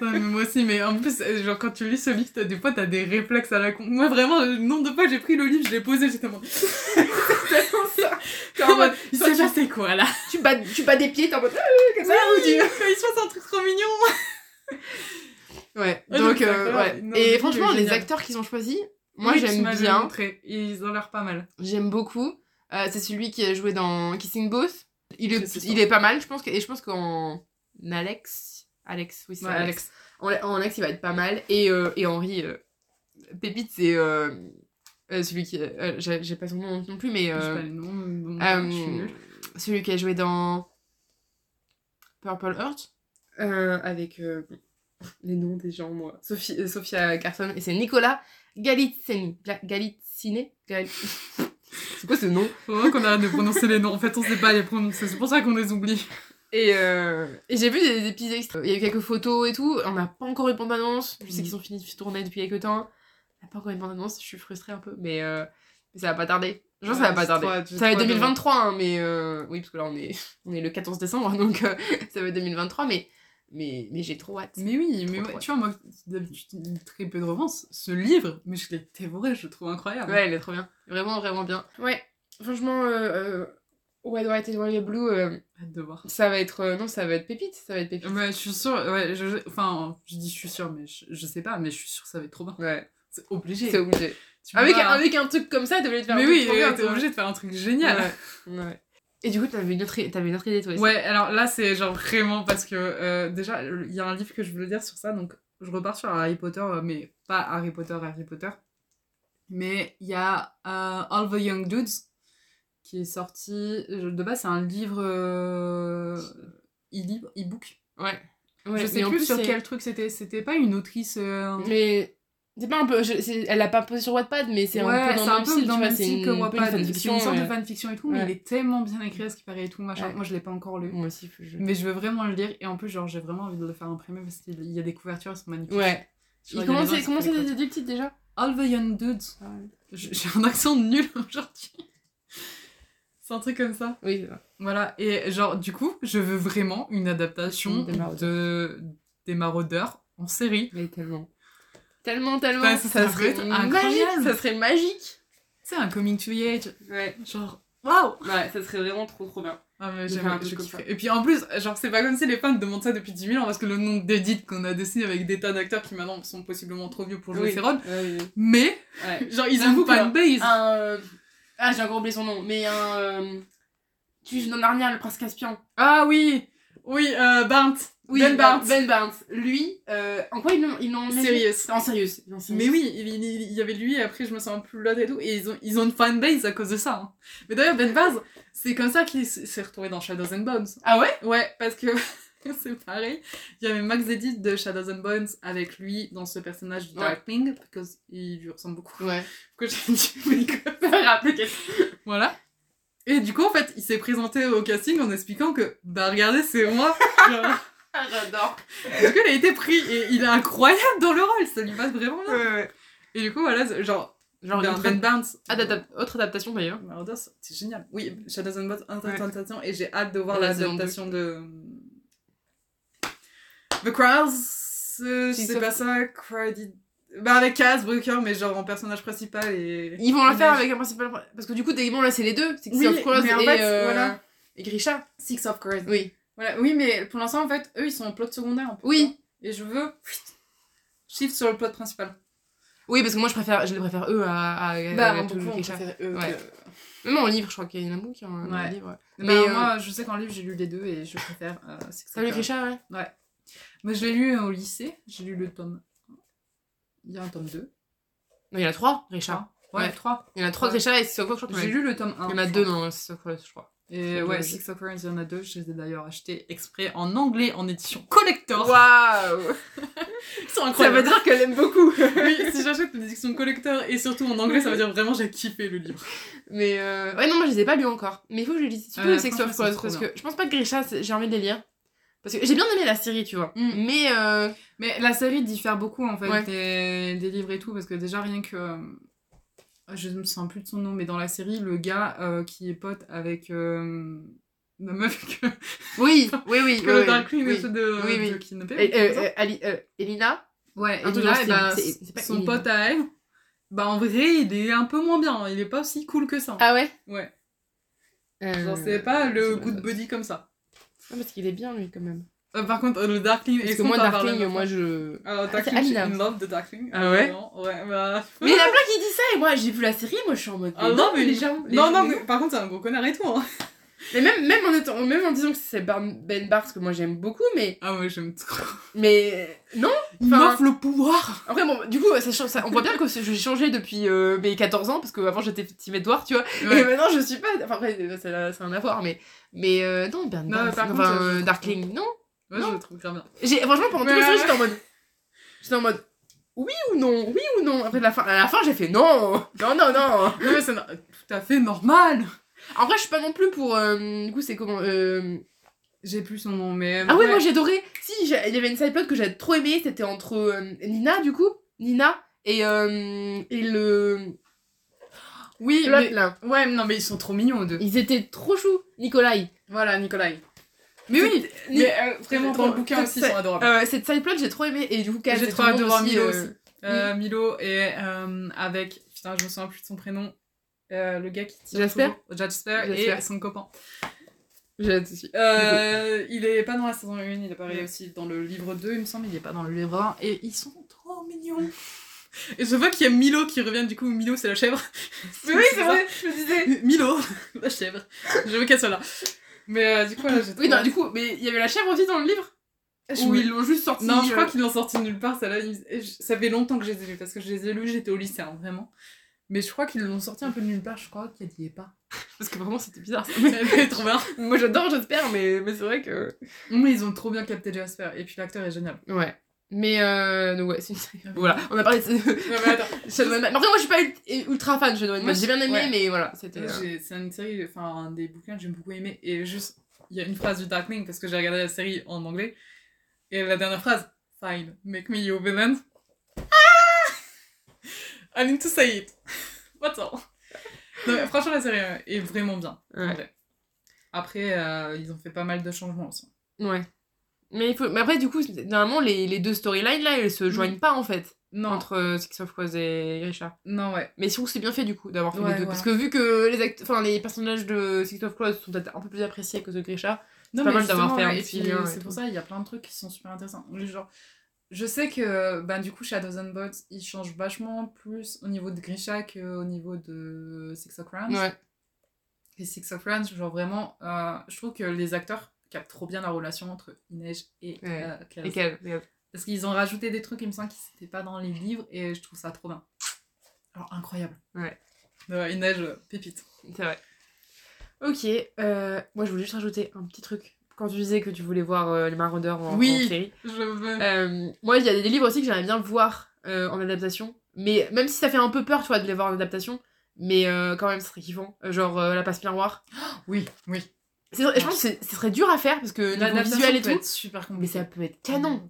Ouais, mais moi aussi, mais en plus, euh, genre, quand tu lis ce livre, t'as- des fois, t'as des réflexes à la con. Moi, vraiment, le nombre de fois, j'ai pris le livre, je l'ai posé, j'étais en. T'es en mode, il s'est tu- passé quoi là? tu, bats, tu bats des pieds, t'es en mode euh, comme ça. Oui, il se passe un truc trop mignon. Ouais, Ouais, donc, euh, ouais. Non, Et franchement, les acteurs qu'ils ont choisis, moi Oui, tu j'aime bien. montré, Ils ont l'air pas mal. J'aime beaucoup. Euh, c'est celui qui a joué dans Kissing Booth. Il est, C'est ça. il est pas mal, je pense. Que, et je pense qu'en Alex. Alex, oui, c'est Ouais, Alex. En, en Alex, il va être pas mal. Et, euh, et Henri, euh, Pépite, c'est euh, euh, celui qui. euh, J'ai j'ai pas son nom non plus, mais. Euh, pas donc, euh, je suis nulle. celui qui a joué dans Purple Heart. euh, avec euh, les noms des gens, moi. Sophie, euh, Sophia Carson. Et c'est Nicolas Galitzini. Galitzine Gal- C'est quoi ce nom Faut vraiment qu'on arrête de prononcer les noms. En fait, on sait pas les prononcer. C'est pour ça qu'on les oublie. Et, euh, et j'ai vu des, des petits extraits. Il y a eu quelques photos et tout. On n'a pas encore eu de bande-annonce. Je sais qu'ils ont fini de tourner depuis quelques temps. On n'a pas encore eu de bande-annonce. Je suis frustrée un peu. Mais, euh, mais ça va pas tarder. Genre, ça va pas tarder. trop ça va être trop hâte de 2023, hein, mais euh, oui, parce que là, on est, on est le 14 décembre. Donc, euh, ça va être 2023. Mais, mais, mais j'ai trop hâte. Mais oui, mais ouais, tu vois, moi, d'habitude, je lis très peu de romances. Ce livre, mais je l'ai dévoré, je le trouve incroyable. Ouais, elle est trop bien. Vraiment, vraiment bien. Ouais, franchement, euh, euh, White White and White Blue, euh, Hâte de voir. ça va être. euh, non, ça va être pépite. Ça va être pépite. Ouais, je suis sûre, ouais, je, je- enfin, je dis je suis sûre, mais je, je sais pas, mais je suis sûre que ça va être trop bien. Ouais, C'est obligé. c'est obligé. Avec, pas- avec un truc comme ça, t'es obligé de faire Mais un oui, truc t'es obligé de faire un truc génial. Ouais. ouais. Et du coup, t'avais une, autre... une autre idée, toi aussi. Ouais, alors là, c'est genre vraiment parce que euh, déjà, il y a un livre que je voulais dire sur ça, donc je repars sur Harry Potter, euh, mais pas Harry Potter, Harry Potter. Mais il y a euh, All the Young Dudes qui est sorti. De base, c'est un livre euh, e-libre, e-book. Ouais. Ouais, je sais en plus, sur quel truc c'était. C'était pas une autrice. Mais. C'est pas un peu. je- Elle l'a pas posé sur Wattpad, mais c'est ouais, un peu dans c'est le un même peu style, dans tu vois. style que un peu Wattpad. C'est fanfiction. une sorte de ouais. fanfiction et tout, mais Ouais. il est tellement bien écrit à ce qui paraît et tout, machin. Moi, je l'ai pas encore lu. Moi aussi, je. Mais je veux vraiment le lire et en plus, genre, j'ai vraiment envie de le faire imprimer parce qu'il y a des couvertures, elles sont magnifiques. Ouais. Genre, comment c'est comment des des déjà All the Young Dudes. J- J'ai un accent nul aujourd'hui. C'est un truc comme ça. Oui, c'est ça. Voilà. Et genre, du coup, je veux vraiment une adaptation Des de... des Maraudeurs en série. Mais tellement. Tellement, tellement. Enfin, ça ça serait serait incroyable. magique. Ça serait magique. C'est un coming to age. Ouais. Genre, waouh! Ouais, ça serait vraiment trop trop bien. Ah, mais De j'aime- je kifferais. ça. Et puis en plus, genre, c'est pas comme si les fans demandent ça depuis 10 000 ans parce que le nombre d'édits qu'on a dessiné avec des tas d'acteurs qui maintenant sont possiblement trop vieux pour jouer Oui. ces rôles. Oui, oui. Mais, Ouais. genre, ils ont une que- fanbase. Un. euh, Ah, j'ai encore oublié son nom, mais un. Tu joues dans Narnia, le prince Caspian. Ah oui! Oui, euh, Barnes. Oui, ben Barnes. Ben Barnes. Lui, euh, en quoi ils l'ont ils l'ont Sérieux. En sérieux. Mais oui, il, il- il y avait lui et après je me sens plus l'autre et tout. Et ils ont, ils ont une fanbase à cause de ça. hein. Mais d'ailleurs, Ben Baz, c'est comme ça qu'il s- s'est retrouvé dans Shadows and Bones. Ah ouais? Ouais, parce que c'est pareil. Il y avait Max Edit de Shadows and Bones avec lui dans ce personnage du Ouais. Darkwing, parce qu'il lui ressemble beaucoup. Ouais. Que j'ai dit, qu'elle- Voilà. Et du coup, en fait, il s'est présenté au casting en expliquant que, bah regardez, c'est moi. Genre, J'adore. du coup, il a été pris et il est incroyable dans le rôle, ça lui passe vraiment bien. Ouais, ouais. Et du coup, voilà, genre, Genre, ben, Ben Barnes. Adapta- autre adaptation d'ailleurs. Marauders, c'est génial. Oui, Shadows and Bones, interprétation, et j'ai hâte de voir l'adaptation de. The Crowds, euh, je Six sais of- pas ça, Credit. Bah, avec Kaz Brooker, mais genre en personnage principal et. Ils vont la faire avec un principal. Parce que du coup, techniquement, là, c'est les deux. Oui, c'est of Crows en et, fait, euh, voilà. et Grisha. Six of Crows. Oui. Voilà, oui, mais pour l'instant, en fait, eux, ils sont en plot secondaire. un peu, Oui. Et je veux. Shift sur le plot principal. Oui, parce que moi, je préfère, je les préfère eux à, à, Bah, à beaucoup, tout on préfère eux. Ouais. que- Même en livre, je crois qu'il y en a beaucoup qui ont un Ouais. livre. ouais. Mais Mais, euh, moi, je sais qu'en livre, j'ai lu les deux et je préfère euh, T'as lu Crows. Grisha, ouais Moi, je l'ai lu au lycée, j'ai lu le tome. Il y a un tome 2. Non, il y en a trois, Grisha. Ouais, Ouais. 3. Il y en a trois Ouais. Grisha et Crows, je crois J'ai lu le tome 1. Il y en a deux dans Six of Crows, je crois. Et Faut ouais, Six of Crows, il y en a deux. Je les ai d'ailleurs achetés exprès en anglais, en édition collector. Waouh Ils sont Ça incroyables. veut dire qu'elle aime beaucoup. Oui, si j'achète l'édition collector et surtout en anglais, ça veut dire vraiment j'ai kiffé le livre. Mais euh... ouais, non, moi je les ai pas lus encore. Mais il faut que je les lise. Surtout Euh, les Sex of c'est Parce que je pense pas que Grisha, j'ai envie de les lire. Parce que j'ai bien aimé la série, tu vois. Mm. Mais euh... Mais la série diffère beaucoup en fait Ouais. des, des livres et tout, parce que déjà rien que. Euh, Je me souviens plus de son nom, mais dans la série, le gars euh, qui est pote avec euh, la meuf que, oui, oui, oui. que oui, Dark Queen oui. de, Oui, oui. de kidnapper. Euh, euh, Ali- euh, Elina ouais, un et c'est- c'est pas son Elina. pote à elle, bah en vrai, il est un peu moins bien, il est pas aussi cool que ça. Ah ouais? Ouais, euh... genre c'est pas le good buddy comme ça. Non, parce qu'il est bien, lui, quand même. Euh, par contre, le Darkling, est-ce que moi, avoir Darkling, moi, je... Alors, c'est Darkling, je suis in love de Darkling. Ah ouais Ouais, bah... Mais il y en a plein qui disent ça, et moi, j'ai vu la série, moi, je suis en mode... Ah non, mais les gens... les Non, gens- non, mais par contre, c'est un gros connard et tout, hein. Mais même, même, en étant, même en disant que c'est Ben Barnes, que moi, j'aime beaucoup, mais... Ah ouais, j'aime trop. Mais... Non Il m'offre le pouvoir Après, bon, du coup, ça, change- ça- on voit bien que c'est- j'ai changé depuis euh, mes 14 ans, parce qu'avant j'étais Team Edward, tu vois. Et Ouais. maintenant je suis pas. Enfin, après, a un à voir, mais. Mais euh, non, Ben Non, Barnes, par enfin, euh, Darkling, non. Ouais, je le trouve grave bien. J'ai, franchement, pendant série, ouais. j'étais en mode. J'étais en mode. Oui ou non Oui ou non Après, la fin, à la fin, j'ai fait non Non, non, non Non, mais c'est no- tout à fait normal En vrai, je suis pas non plus pour. euh, du coup, c'est comment euh, J'ai plus son nom, mais... Ah ouais, ouais. moi j'ai adoré. Si, j'ai- il y avait une side plot que j'avais trop aimé, c'était entre euh, Nina, du coup. Nina et, euh, et le. Oui, L'autre, mais... là. Ouais, non, mais ils sont trop mignons, eux deux. Ils étaient trop choux, Nikolai. Voilà, Nikolai. Mais oui, mais euh, vraiment, dans le bouquin aussi, ils sont adorables. Euh, cette side plot, j'ai trop aimé. Et du coup, J'ai trop monde voir Milo euh, aussi. Euh, Milo et euh, avec... Putain, je me souviens plus de son prénom. Euh, le gars qui tire Jasper. Jasper et son copain. Aussi. Euh, il est pas dans la saison 1, il apparaît Ouais. aussi dans le livre 2, il me semble, il est pas dans le livre 1. Et ils sont trop mignons. Et je vois qu'il y a Milo qui revient, du coup, Milo c'est la chèvre. Mais oui, c'est vrai, je me disais. Milo, la chèvre. Je veux qu'elle soit là. Mais euh, du coup, là, j'ai trop Oui, non, hâte. du coup, mais il y avait la chèvre aussi dans le livre Je Ou me- ils l'ont juste sorti Non, je crois euh, qu'ils l'ont sorti nulle part, ça, là, ils- ça fait longtemps que je les ai lus, parce que je les ai lus, j'étais au lycée, hein, vraiment. Mais je crois qu'ils l'ont sorti un peu de nulle part, je crois qu'elle y est pas. Parce que vraiment, c'était bizarre. est trop bien. Moi, j'adore, j'espère, mais, mais c'est vrai que. Mais ils ont trop bien capté Jasper, et puis l'acteur est génial. Ouais. Mais euh, donc ouais, c'est une série. Voilà, on a parlé de Non, mais attends, Shadow Man. Mais après, moi, je suis pas ul- ultra fan de Shadow. Moi, J'ai bien aimé, ouais. mais voilà, c'était. euh, C'est une série, enfin, un des bouquins que j'ai beaucoup aimé. Et juste, il y a une phrase du Darkling parce que j'ai regardé la série en anglais. Et la dernière phrase, Fine, make me your villain. Ah I need to say it. What's all? Non, mais franchement, la série euh, est vraiment bien. en Ouais. Après, euh, ils ont fait pas mal de changements aussi. Ouais. Mais, il faut... mais après, du coup, c'est- normalement, les, les deux storylines là, elles se joignent pas en fait. Non, Entre euh, Six of Crows et Richard. non, ouais. Mais je trouve que c'est bien fait du coup d'avoir fait Ouais, les deux. ouais. Parce que vu que les, act... enfin, les personnages de Six of Crows sont peut-être un peu plus appréciés que ceux de Grisha. Non, pas mal d'avoir fait un petit lien C'est tout. pour ça, il y a plein de trucs qui sont super intéressants. Genre, je sais que ben, du coup, Shadows and Bots, ils changent vachement plus au niveau de Grisha qu'au niveau de Six of Crows. Ouais. Et Six of Crows, genre vraiment, euh, je trouve que les acteurs captent trop bien la relation entre Inej et Ouais. euh. Et quel- Parce qu'ils ont rajouté des trucs, il me semble, qui n'étaient pas dans les livres, et je trouve ça trop bien. Alors, incroyable. Ouais. Euh, Inej, pépite. C'est vrai. Ok, euh, moi je voulais juste rajouter un petit truc. Quand tu disais que tu voulais voir euh, les Maraudeurs en, Oui. en série. Je veux. Euh, moi, il y a des livres aussi que j'aimerais bien voir en adaptation. Mais même si ça fait un peu peur, tu vois, de les voir en adaptation. Mais quand même, ce serait kiffant. Genre La Passe Miroir. Oui, oui. Je pense que ce serait dur à faire parce que L'adaptation visuel et tout. être super Mais compliqué. ça peut être canon.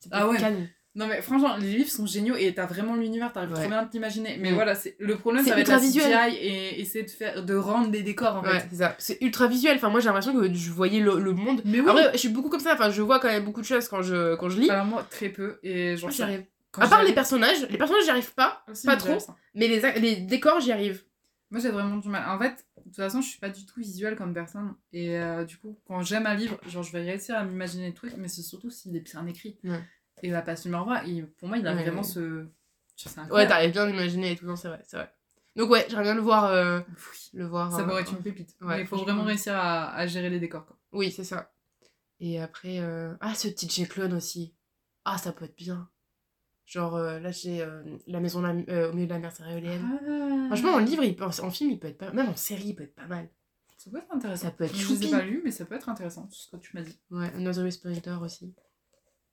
Ça peut Ah être ouais. canon. Non mais franchement, les livres sont géniaux et t'as vraiment l'univers, t'arrives Ouais. trop bien à t'imaginer. Mais Mm. voilà, c'est le problème, C'est ça va être ultra la. CGI et essayer de faire, de rendre des décors en Ouais, fait. c'est ça. C'est ultra visuel. Enfin, moi, j'ai l'impression que je voyais le, le monde. Mais oui. Après, je suis beaucoup comme ça. Enfin, je vois quand même beaucoup de choses quand je, quand je lis. Alors moi très peu et j'y arrive. À part les personnages. Les personnages, j'y arrive pas. Aussi, pas trop. ça. Mais les, les décors, j'y arrive. Moi j'ai vraiment du mal. En fait, de toute façon, je suis pas du tout visuelle comme personne et euh, du coup, quand j'aime un livre, genre je vais réussir à m'imaginer des trucs, mais c'est surtout s'il est bien écrit. Ouais. Et la numéro 1, il- pour moi, il a Ouais, vraiment ouais. ce Ouais, t'arrives bien d'imaginer et tout. Non, c'est vrai, c'est vrai. Donc, ouais, j'aimerais bien le voir. euh, Oui. le voir Ça euh, pourrait être une pépite. mais il faut vraiment réussir à, à gérer les décors quoi. Oui, c'est ça. Et après, euh, ah, ce petit Clone aussi. Ah, ça peut être bien. Genre, euh, là, j'ai euh, La maison la- euh, au milieu de la mer céréalienne. Ah. Franchement, en livre, il peut- en film, il peut être pas Même en série, il peut être pas mal. Ça peut être intéressant. Ça peut être Je choupi. pas lus, mais ça peut être intéressant, tout ce que tu m'as dit. Ouais, Another Whisperer aussi.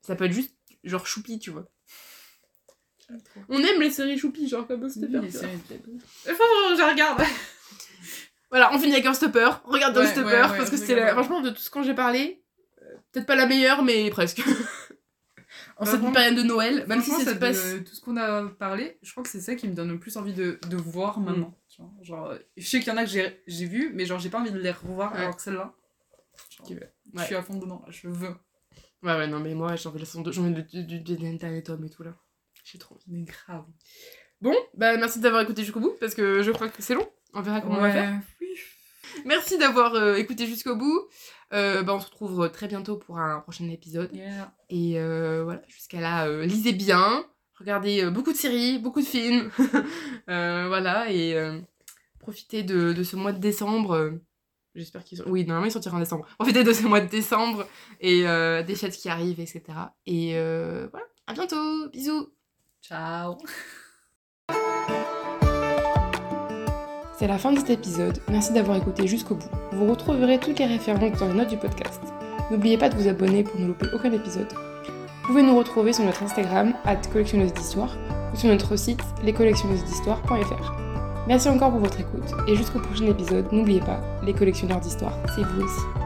Ça peut être juste genre choupi, tu vois. On aime les séries choupi, genre comme Stopper. Oui, les séries Enfin, je regarde. Voilà, on finit avec un stopper. Regarde Ouais, un stopper, ouais, ouais, parce que c'était la- franchement de tout ce quand j'ai parlé, peut-être pas la meilleure, mais presque. en Bah, cette période de Noël, même si ça se passe. tout ce qu'on a parlé, je crois que c'est ça qui me donne le plus envie de, de voir Mm. maintenant. tu vois. Genre, euh, je sais qu'il y en a que j'ai vu, mais genre j'ai pas envie de les revoir Ouais. alors que celle-là. Je ouais. suis à fond dedans, je veux. Ouais, ouais, non, mais moi, j'ai envie de la saison 2, j'ai envie du, dernier tome et tout là. J'ai trop envie. Mais grave. Bon, bah merci d'avoir écouté jusqu'au bout, parce que je crois que c'est long. On verra comment on va faire. oui. Merci d'avoir euh, écouté jusqu'au bout. Euh, bah, on se retrouve très bientôt pour un prochain épisode. Yeah. Et euh, voilà, jusqu'à là, euh, lisez bien, regardez euh, beaucoup de séries, beaucoup de films. Euh, voilà, et euh, profitez de, de ce mois de décembre. euh, J'espère qu'ils sont... Oui, normalement, ils sortiront en décembre. Profitez de ce mois de décembre et euh, des fêtes qui arrivent, etc. Et euh, voilà, à bientôt. Bisous. Ciao. C'est la fin de cet épisode, merci d'avoir écouté jusqu'au bout. Vous retrouverez toutes les références dans les notes du podcast. N'oubliez pas de vous abonner pour ne louper aucun épisode. Vous pouvez nous retrouver sur notre Instagram, collectionneuse d'histoire, ou sur notre site, lescollectionneused'histoire.fr. Merci encore pour votre écoute, et jusqu'au prochain épisode, n'oubliez pas, les collectionneurs d'histoire, c'est vous aussi.